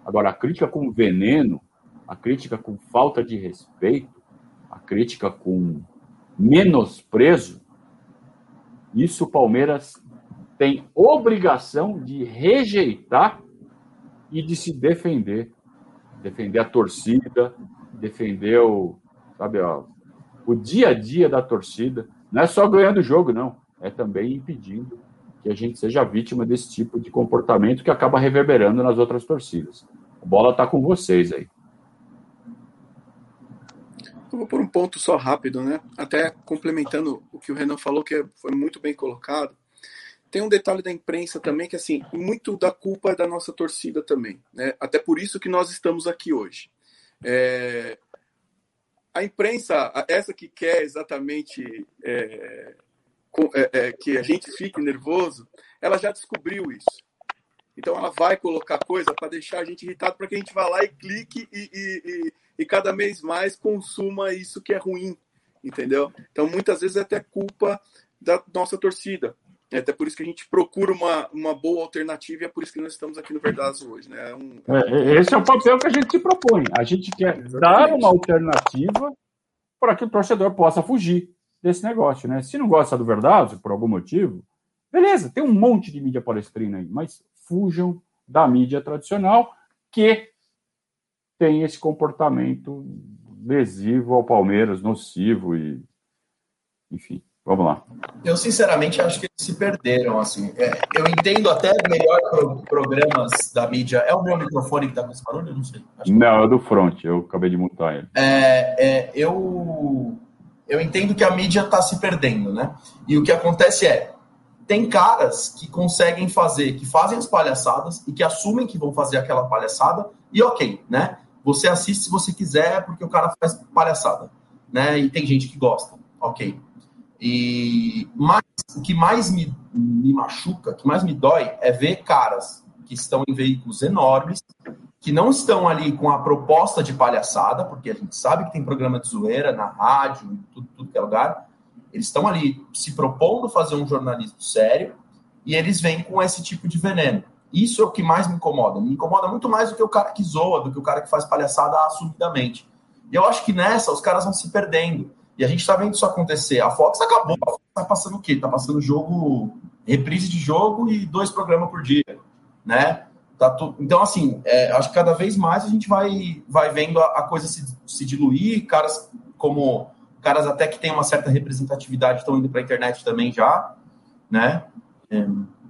Agora, a crítica com veneno, a crítica com falta de respeito, a crítica com menosprezo, isso o Palmeiras tem obrigação de rejeitar e de se defender. Defender a torcida, defender o, sabe, ó, o dia a dia da torcida. Não é só ganhando o jogo, não. É também impedindo que a gente seja vítima desse tipo de comportamento que acaba reverberando nas outras torcidas. A bola está com vocês aí. Eu vou por um ponto só rápido, né? Até complementando o que o Renan falou, que foi muito bem colocado tem um detalhe da imprensa também que assim muito da culpa é da nossa torcida também né? Até por isso que nós estamos aqui hoje. É, a imprensa essa que quer exatamente é, é, é, que a gente fique nervoso ela já descobriu isso. Então ela vai colocar coisa para deixar a gente irritado para que a gente vá lá e clique e, e, e, e cada vez mais consuma isso que é ruim entendeu? Então muitas vezes é até culpa da nossa torcida É até por isso que a gente procura uma, uma boa alternativa e é por isso que nós estamos aqui no Verdazo hoje. Né? É um, é, esse é o papel que a gente se propõe. A gente quer Exatamente. dar uma alternativa para que o torcedor possa fugir desse negócio. Né? Se não gosta do Verdazo, por algum motivo, beleza, tem um monte de mídia palestrina aí, mas fujam da mídia tradicional que tem esse comportamento lesivo ao Palmeiras, nocivo e enfim. Vamos lá. Eu, sinceramente, acho que eles se perderam, assim. É, eu entendo até melhor pro, programas da mídia. É o meu microfone que tá com esse barulho? Eu não sei. Acho não, é do front. Eu acabei de mutar ele. É, é, eu, eu entendo que a mídia está se perdendo, né? E o que acontece é, tem caras que conseguem fazer, que fazem as palhaçadas e que assumem que vão fazer aquela palhaçada e ok, né? Você assiste se você quiser porque o cara faz palhaçada, né? E tem gente que gosta, ok. E mais, o que mais me, me machuca, o que mais me dói é ver caras que estão em veículos enormes, que não estão ali com a proposta de palhaçada, porque a gente sabe que tem programa de zoeira na rádio, em tudo, tudo que é lugar. Eles estão ali se propondo fazer um jornalismo sério e eles vêm com esse tipo de veneno. Isso é o que mais me incomoda. Me incomoda muito mais do que o cara que zoa, do que o cara que faz palhaçada assumidamente. E eu acho que nessa os caras vão se perdendo. E a gente está vendo isso acontecer. A Fox acabou. A Fox tá passando o quê? Tá passando jogo, reprise de jogo e dois programas por dia, né? Tá tu... Então, assim, é, acho que cada vez mais a gente vai, vai vendo a, a coisa se, se, diluir. Caras como caras até que têm uma certa representatividade estão indo para a internet também já, né? É,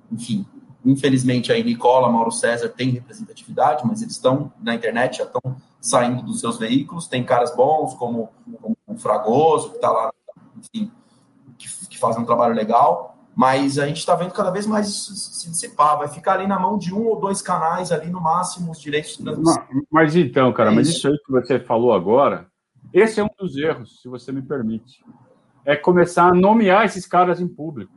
enfim, infelizmente aí Nicola, Mauro César tem representatividade, mas eles estão na internet, já estão saindo dos seus veículos. Tem caras bons como, como o Fragoso, que está lá, enfim, que, que faz um trabalho legal. Mas a gente está vendo cada vez mais isso se dissipar. Vai ficar ali na mão de um ou dois canais, ali no máximo, os direitos de transmissão. Mas, então, cara, é mas isso aí que você falou agora, esse é um dos erros, se você me permite. É começar a nomear esses caras em público.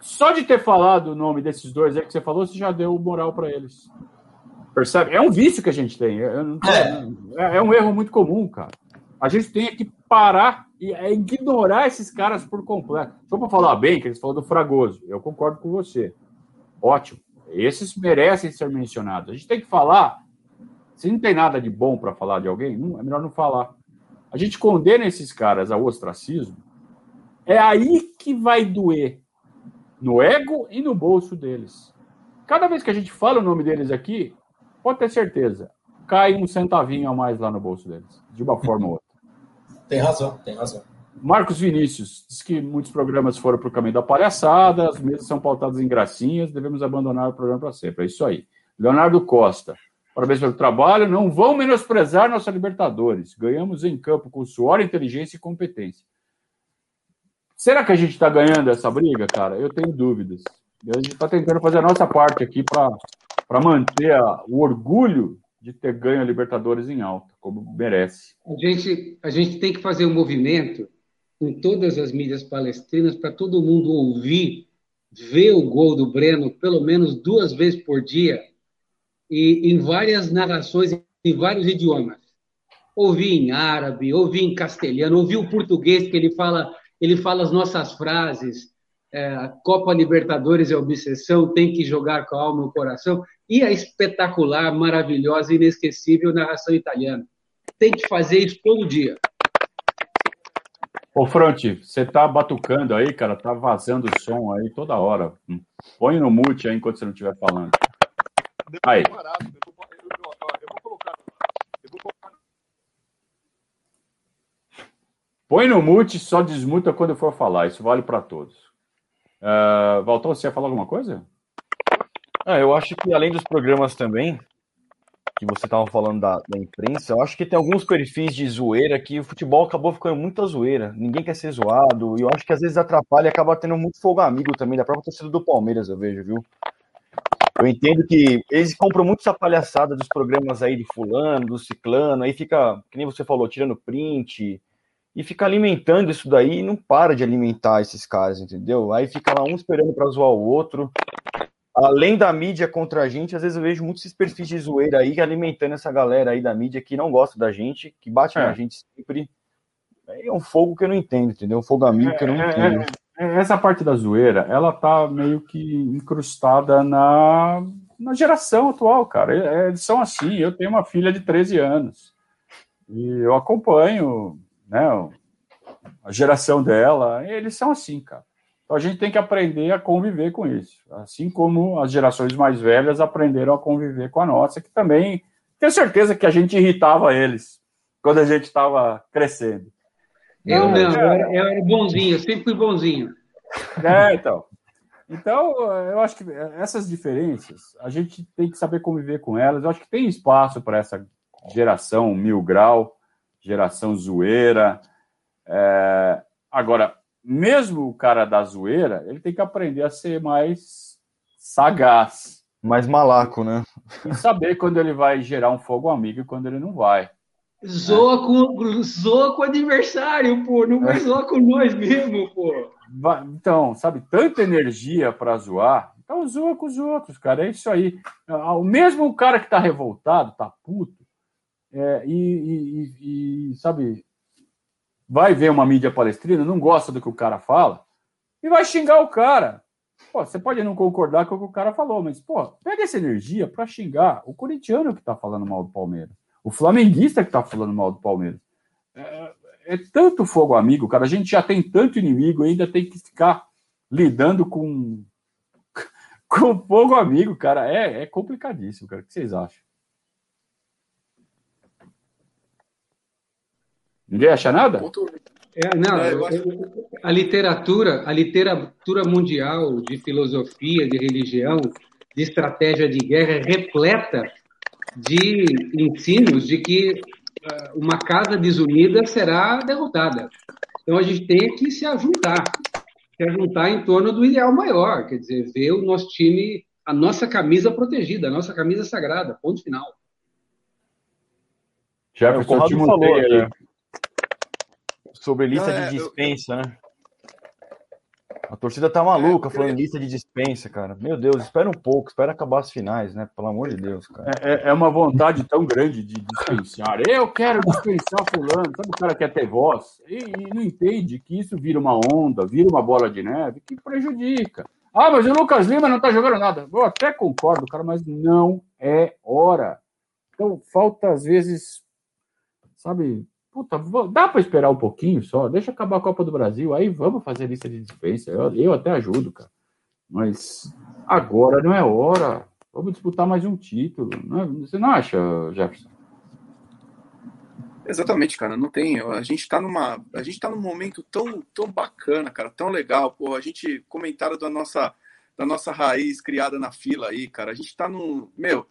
Só de ter falado o nome desses dois aí que você falou, você já deu moral para eles. Percebe? É um vício que a gente tem. É, é, é um erro muito comum, cara. A gente tem que parar e é ignorar esses caras por completo. Só para falar bem, que eles falam do Fragoso, eu concordo com você. Ótimo. Esses merecem ser mencionados. A gente tem que falar. Se não tem nada de bom para falar de alguém, não, é melhor não falar. A gente condena esses caras ao ostracismo. É aí que vai doer no ego e no bolso deles. Cada vez que a gente fala o nome deles aqui, pode ter certeza, cai um centavinho a mais lá no bolso deles, de uma forma ou outra. Tem razão, tem razão. Marcos Vinícius diz que muitos programas foram para o caminho da palhaçada, as mesas são pautadas em gracinhas, devemos abandonar o programa para sempre. É isso aí. Leonardo Costa, parabéns pelo trabalho. Não vão menosprezar nossa Libertadores. Ganhamos em campo com suor, inteligência e competência. Será que a gente está ganhando essa briga, cara? Eu tenho dúvidas. A gente está tentando fazer a nossa parte aqui para manter a, o orgulho de ter ganho a Libertadores em alta, como merece. A gente, a gente tem que fazer um movimento com todas as mídias palestrinas para todo mundo ouvir, ver o gol do Breno pelo menos duas vezes por dia e em várias narrações em vários idiomas. Ouvir em árabe, ouvir em castelhano, ouvir o português que ele fala, ele fala as nossas frases. É, Copa Libertadores é obsessão, tem que jogar com a alma e o coração e a espetacular, maravilhosa, inesquecível narração italiana. Tem que fazer isso todo dia. Ô, Fronte, você tá batucando aí, cara, tá vazando o som aí toda hora. Põe no mute aí enquanto você não estiver falando. Aí. Põe no mute, só desmuta quando for falar. Isso vale para todos. Uh, Valtão, você ia falar alguma coisa? Ah, eu acho que além dos programas também, que você estava falando da, da, imprensa, eu acho que tem alguns perfis de zoeira que o futebol acabou ficando muita zoeira. Ninguém quer ser zoado, e eu acho que às vezes atrapalha e acaba tendo muito fogo amigo também, da própria torcida do Palmeiras, eu vejo, viu? Eu entendo que eles compram muito essa palhaçada dos programas aí de fulano, do ciclano, aí fica, que nem você falou, tirando print, e fica alimentando isso daí e não para de alimentar esses caras, entendeu? Aí fica lá um esperando para zoar o outro além da mídia contra a gente, às vezes eu vejo muitos esses perfis de zoeira aí alimentando essa galera aí da mídia que não gosta da gente, que bate é. na gente sempre. É um fogo que eu não entendo, entendeu? Um fogo amigo que eu não é, é, entendo. essa parte da zoeira, ela tá meio que incrustada na, na geração atual, cara. Eles são assim. Eu tenho uma filha de 13 anos e eu acompanho, né, a geração dela. eles são assim, cara. Então a gente tem que aprender a conviver com isso, assim como as gerações mais velhas aprenderam a conviver com a nossa, que também tenho certeza que a gente irritava eles quando a gente estava crescendo. Eu não, eu era, eu era bonzinho, sempre fui bonzinho. É, então. Então, eu acho que essas diferenças, a gente tem que saber conviver com elas. Eu acho que tem espaço para essa geração mil grau, geração zoeira. É... Agora, mesmo o cara da zoeira, ele tem que aprender a ser mais sagaz. Mais malaco, né? E saber quando ele vai gerar um fogo amigo e quando ele não vai. Zoa, é. com, zoa com o adversário, pô. Não vai é. zoar com nós mesmo, pô. Então, sabe, tanta energia para zoar. Então zoa com os outros, cara. É isso aí. Ah, o mesmo cara que tá revoltado, tá puto, é, e, e, e, sabe, vai ver uma mídia palestrina, não gosta do que o cara fala, e vai xingar o cara. Pô, você pode não concordar com o que o cara falou, mas, pô, pega essa energia para xingar o corintiano que tá falando mal do Palmeiras o flamenguista que está falando mal do Palmeiras. É, é, tanto fogo amigo, cara. A gente já tem tanto inimigo, ainda tem que ficar lidando com, *laughs* com fogo amigo, cara. É, é complicadíssimo, cara. O que vocês acham? Ninguém acha nada? É, não, é, a literatura, a literatura mundial de filosofia, de religião, de estratégia de guerra é repleta de ensinos de que ah, uma casa desunida será derrotada. Então a gente tem que se ajuntar, se ajuntar em torno do ideal maior, quer dizer, ver o nosso time, a nossa camisa protegida, a nossa camisa sagrada, ponto final. Já é, o Conrado falou né? Sobre lista Não, é, de dispensa, eu... né? A torcida tá maluca é, falando em lista de dispensa, cara. Meu Deus, espera um pouco, espera acabar as finais, né? Pelo amor de Deus, cara. É, é uma vontade tão grande de dispensar. Eu quero dispensar fulano. Sabe o cara quer ter voz? E, e, não entende que isso vira uma onda, vira uma bola de neve que prejudica. Ah, mas o Lucas Lima não tá jogando nada. Eu até concordo, cara, mas não é hora. Então, falta às vezes, sabe, puta, dá para esperar um pouquinho só, deixa acabar a Copa do Brasil, aí vamos fazer lista de dispensa. Eu, eu até ajudo, cara. Mas agora não é hora. Vamos disputar mais um título. Não é? Você não acha, Jefferson? Exatamente, cara, não tem. A gente tá numa, a gente tá num momento tão, tão bacana, cara, tão legal. Pô, a gente comentaram da nossa, da nossa raiz criada na fila aí, cara. A gente tá num, meu,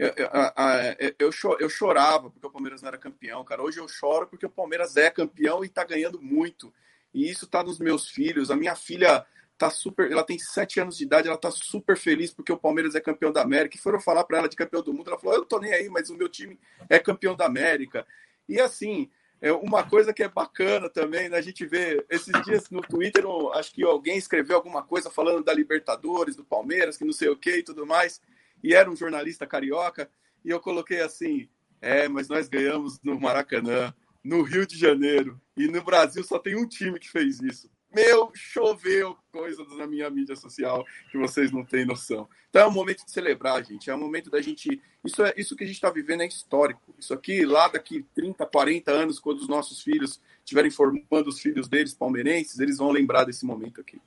eu, eu, eu, chorava porque o Palmeiras não era campeão, cara. Hoje eu choro porque o Palmeiras é campeão e tá ganhando muito. E isso tá nos meus filhos. A minha filha tá super. Ela tem sete anos de idade, ela tá super feliz porque o Palmeiras é campeão da América. E foram falar para ela de campeão do mundo. Ela falou: Eu não tô nem aí, mas o meu time é campeão da América. E assim, é uma coisa que é bacana também, né? A gente vê esses dias no Twitter, acho que alguém escreveu alguma coisa falando da Libertadores, do Palmeiras, que não sei o que e tudo mais e era um jornalista carioca, e eu coloquei assim: é, mas nós ganhamos no Maracanã, no Rio de Janeiro, e no Brasil só tem um time que fez isso. Meu, choveu coisas na minha mídia social que vocês não têm noção. Então é um momento de celebrar, gente. É um momento da gente. Isso, é, isso que a gente está vivendo é histórico. Isso aqui, lá daqui 30, 40 anos, quando os nossos filhos estiverem formando os filhos deles palmeirenses, eles vão lembrar desse momento aqui.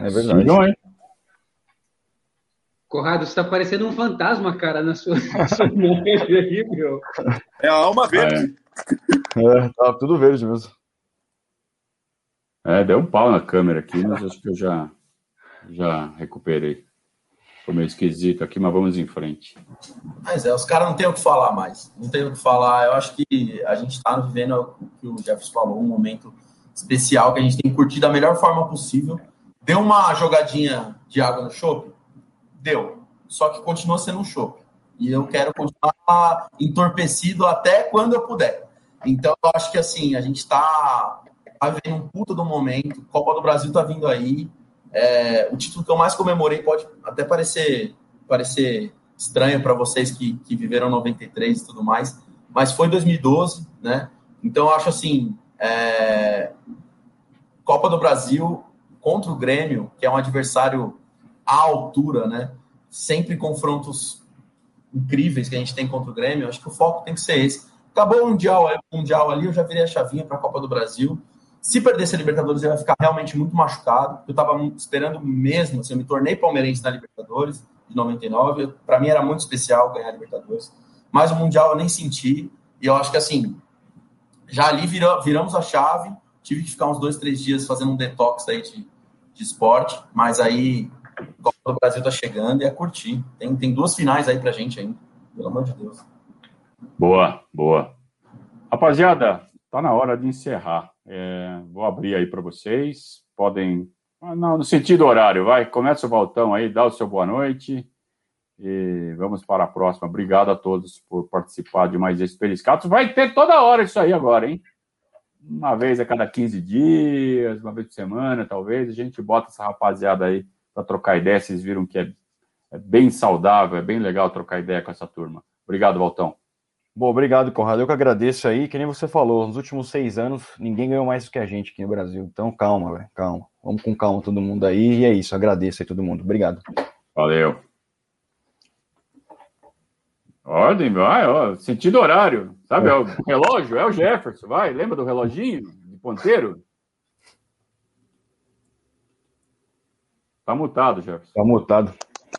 É verdade. Não é. Corrado, você está parecendo um fantasma, cara, na sua, *laughs* na sua aí, meu. É a alma verde. É, é tá tudo verde mesmo. É, deu um pau na câmera aqui, mas acho que eu já, já recuperei. Ficou meio esquisito aqui, mas vamos em frente. Mas é, os caras não têm o que falar mais. Não tem o que falar. Eu acho que a gente está vivendo o que o Jefferson falou, um momento especial que a gente tem que curtir da melhor forma possível Deu uma jogadinha de água no chope? Deu. Só que continua sendo um chope. E eu quero continuar entorpecido até quando eu puder. Então, eu acho que assim, a gente está tá vivendo um puta do momento. Copa do Brasil tá vindo aí. É, o título que eu mais comemorei pode até parecer, parecer estranho para vocês que, que viveram 93 e tudo mais, mas foi 2012, né? Então, eu acho assim, É... Copa do Brasil contra o Grêmio, que é um adversário à altura, né? Sempre confrontos incríveis que a gente tem contra o Grêmio. Acho que o foco tem que ser esse. Acabou o Mundial, o mundial ali, eu já virei a chavinha para a Copa do Brasil. Se perdesse a Libertadores, ele vai ficar realmente muito machucado. Eu estava esperando mesmo, assim, eu me tornei palmeirense na Libertadores de 99. Para mim era muito especial ganhar a Libertadores. Mas o Mundial eu nem senti. E eu acho que, assim, já ali viramos a chave. Tive que ficar uns dois, três dias fazendo um detox aí de, de esporte. Mas aí, Copa do Brasil tá chegando e é curtir. Tem, tem duas finais aí pra gente ainda. Pelo amor de Deus. Boa, boa. Rapaziada, tá na hora de encerrar. É, vou abrir aí para vocês. Podem. Ah, não, no sentido horário, vai. Começa o Valtão aí, dá o seu boa noite. E vamos para a próxima. Obrigado a todos por participar de mais esse Periscatos. Vai ter toda hora isso aí agora, hein? Uma vez a cada 15 dias, uma vez por semana, talvez. A gente bota essa rapaziada aí para trocar ideia. Vocês viram que é, é bem saudável, é bem legal trocar ideia com essa turma. Obrigado, Valtão. Bom, obrigado, Conrado. Eu que agradeço aí. Que nem você falou, nos últimos seis anos, ninguém ganhou mais do que a gente aqui no Brasil. Então, calma, velho, calma. Vamos com calma todo mundo aí. E é isso, agradeço aí todo mundo. Obrigado. Valeu. Ordem, vai, ó, sentido horário. Sabe, é o *laughs* relógio, é o Jefferson, vai. Lembra do reloginho de ponteiro? Tá mutado, Jefferson. Tá mutado.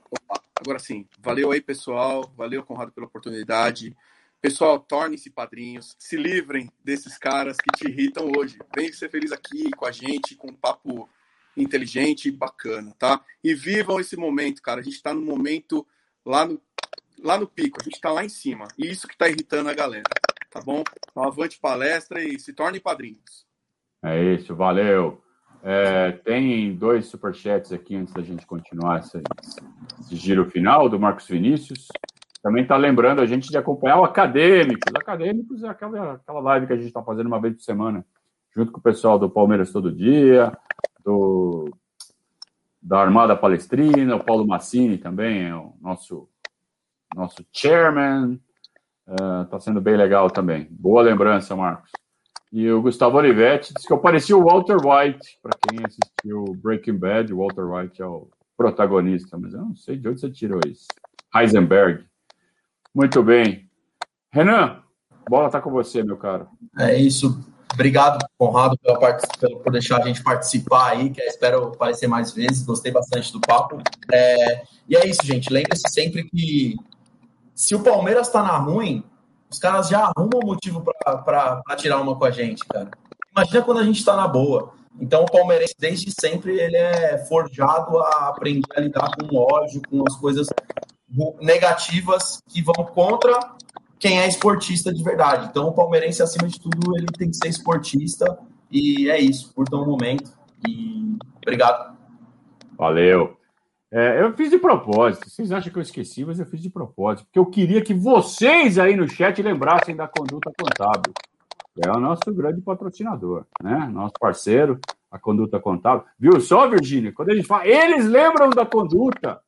Opa, agora sim. Valeu aí, pessoal. Valeu, Conrado, pela oportunidade. Pessoal, tornem-se padrinhos, se livrem desses caras que te irritam hoje. Vem ser feliz aqui com a gente, com um papo inteligente e bacana, tá? E vivam esse momento, cara. A gente tá no momento lá no, lá no pico, a gente tá lá em cima. E isso que tá irritando a galera, tá bom? Então, avante palestra e se tornem padrinhos. É isso, valeu. É, tem dois superchats aqui antes da gente continuar esse, esse giro final do Marcos Vinícius. Também está lembrando a gente de acompanhar o Acadêmicos. Acadêmicos é aquela, aquela live que a gente está fazendo uma vez por semana, junto com o pessoal do Palmeiras Todo Dia, do, da Armada Palestrina, o Paulo Massini também é o nosso, nosso chairman. Está uh, sendo bem legal também. Boa lembrança, Marcos. E o Gustavo Olivetti disse que eu parecia o Walter White. Para quem assistiu Breaking Bad, o Walter White é o protagonista, mas eu não sei de onde você tirou isso. Heisenberg. Muito bem. Renan, bola está com você, meu caro. É isso. Obrigado, Conrado, pela part... por deixar a gente participar aí, que espero aparecer mais vezes. Gostei bastante do papo. É... E é isso, gente. Lembre-se sempre que se o Palmeiras está na ruim, os caras já arrumam motivo para tirar uma com a gente, cara. Imagina quando a gente está na boa. Então, o palmeirense, desde sempre, ele é forjado a aprender a lidar com o ódio, com as coisas negativas que vão contra quem é esportista de verdade. Então, o palmeirense, acima de tudo, ele tem que ser esportista. E é isso. Curtam o momento. E obrigado. Valeu. É, eu fiz de propósito. Vocês acham que eu esqueci, mas eu fiz de propósito. Porque eu queria que vocês aí no chat lembrassem da conduta contábil. É o nosso grande patrocinador, né? Nosso parceiro, a conduta contábil. Viu só, Virgínia? Quando a gente fala, eles lembram da conduta.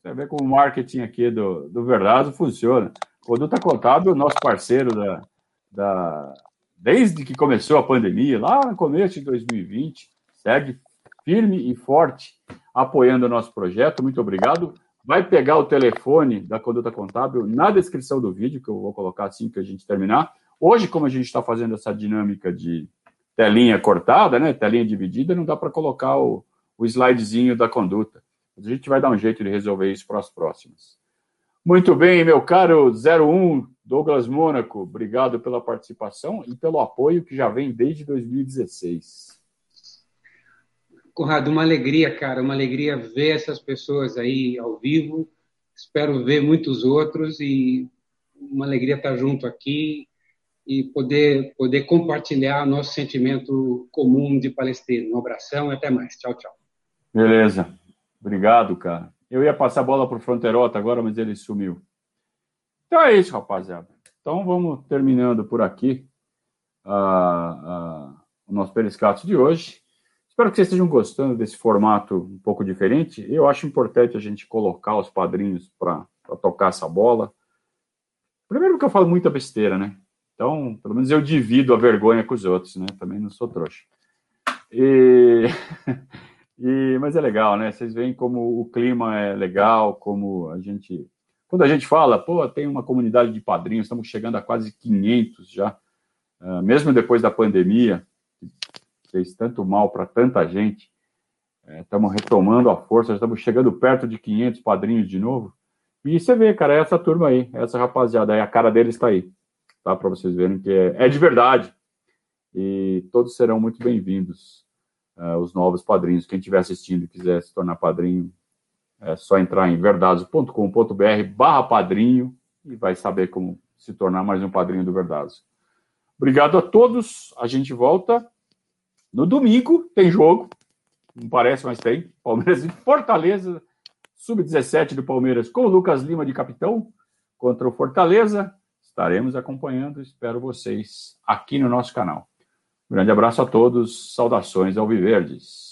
Você vê como o marketing aqui do, do Verdazo funciona. Conduta Contábil, nosso parceiro da, da, desde que começou a pandemia, lá no começo de 2020, segue firme e forte apoiando o nosso projeto. Muito obrigado. Vai pegar o telefone da Conduta Contábil na descrição do vídeo, que eu vou colocar assim que a gente terminar. Hoje, como a gente está fazendo essa dinâmica de telinha cortada, né, telinha dividida, não dá para colocar o, o slidezinho da conduta. A gente vai dar um jeito de resolver isso para as próximas. Muito bem, meu caro 01 Douglas Mônaco, obrigado pela participação e pelo apoio que já vem desde 2016. Conrado, uma alegria, cara, uma alegria ver essas pessoas aí ao vivo. Espero ver muitos outros e uma alegria estar junto aqui e poder poder compartilhar nosso sentimento comum de Palestina. Um abração e até mais. Tchau, tchau. Beleza. Obrigado, cara. Eu ia passar a bola para o Fronterota agora, mas ele sumiu. Então é isso, rapaziada. Então vamos terminando por aqui uh, uh, o nosso Periscato de hoje. Espero que vocês estejam gostando desse formato um pouco diferente. Eu acho importante a gente colocar os padrinhos para tocar essa bola. Primeiro porque eu falo muita besteira, né? Então, pelo menos eu divido a vergonha com os outros, né? Também não sou trouxa. E, *laughs* e, mas é legal, né? Vocês veem como o clima é legal, como a gente. Quando a gente fala, pô, tem uma comunidade de padrinhos, estamos chegando a quase 500 já, uh, mesmo depois da pandemia, fez tanto mal para tanta gente, é, estamos retomando a força, estamos chegando perto de 500 padrinhos de novo. E você vê, cara, é essa turma aí, essa rapaziada aí, a cara deles está aí, tá? Para vocês verem que é, é de verdade e todos serão muito bem-vindos, uh, os novos padrinhos. Quem estiver assistindo e quiser se tornar padrinho, é só entrar em verdados.com.br barra padrinho e vai saber como se tornar mais um padrinho do Verdados. Obrigado a todos. A gente volta no domingo. Tem jogo. Não parece, mas tem. Palmeiras e Fortaleza. Sub-17 do Palmeiras com o Lucas Lima de capitão contra o Fortaleza. Estaremos acompanhando. Espero vocês aqui no nosso canal. Um grande abraço a todos, saudações ao Viverdes.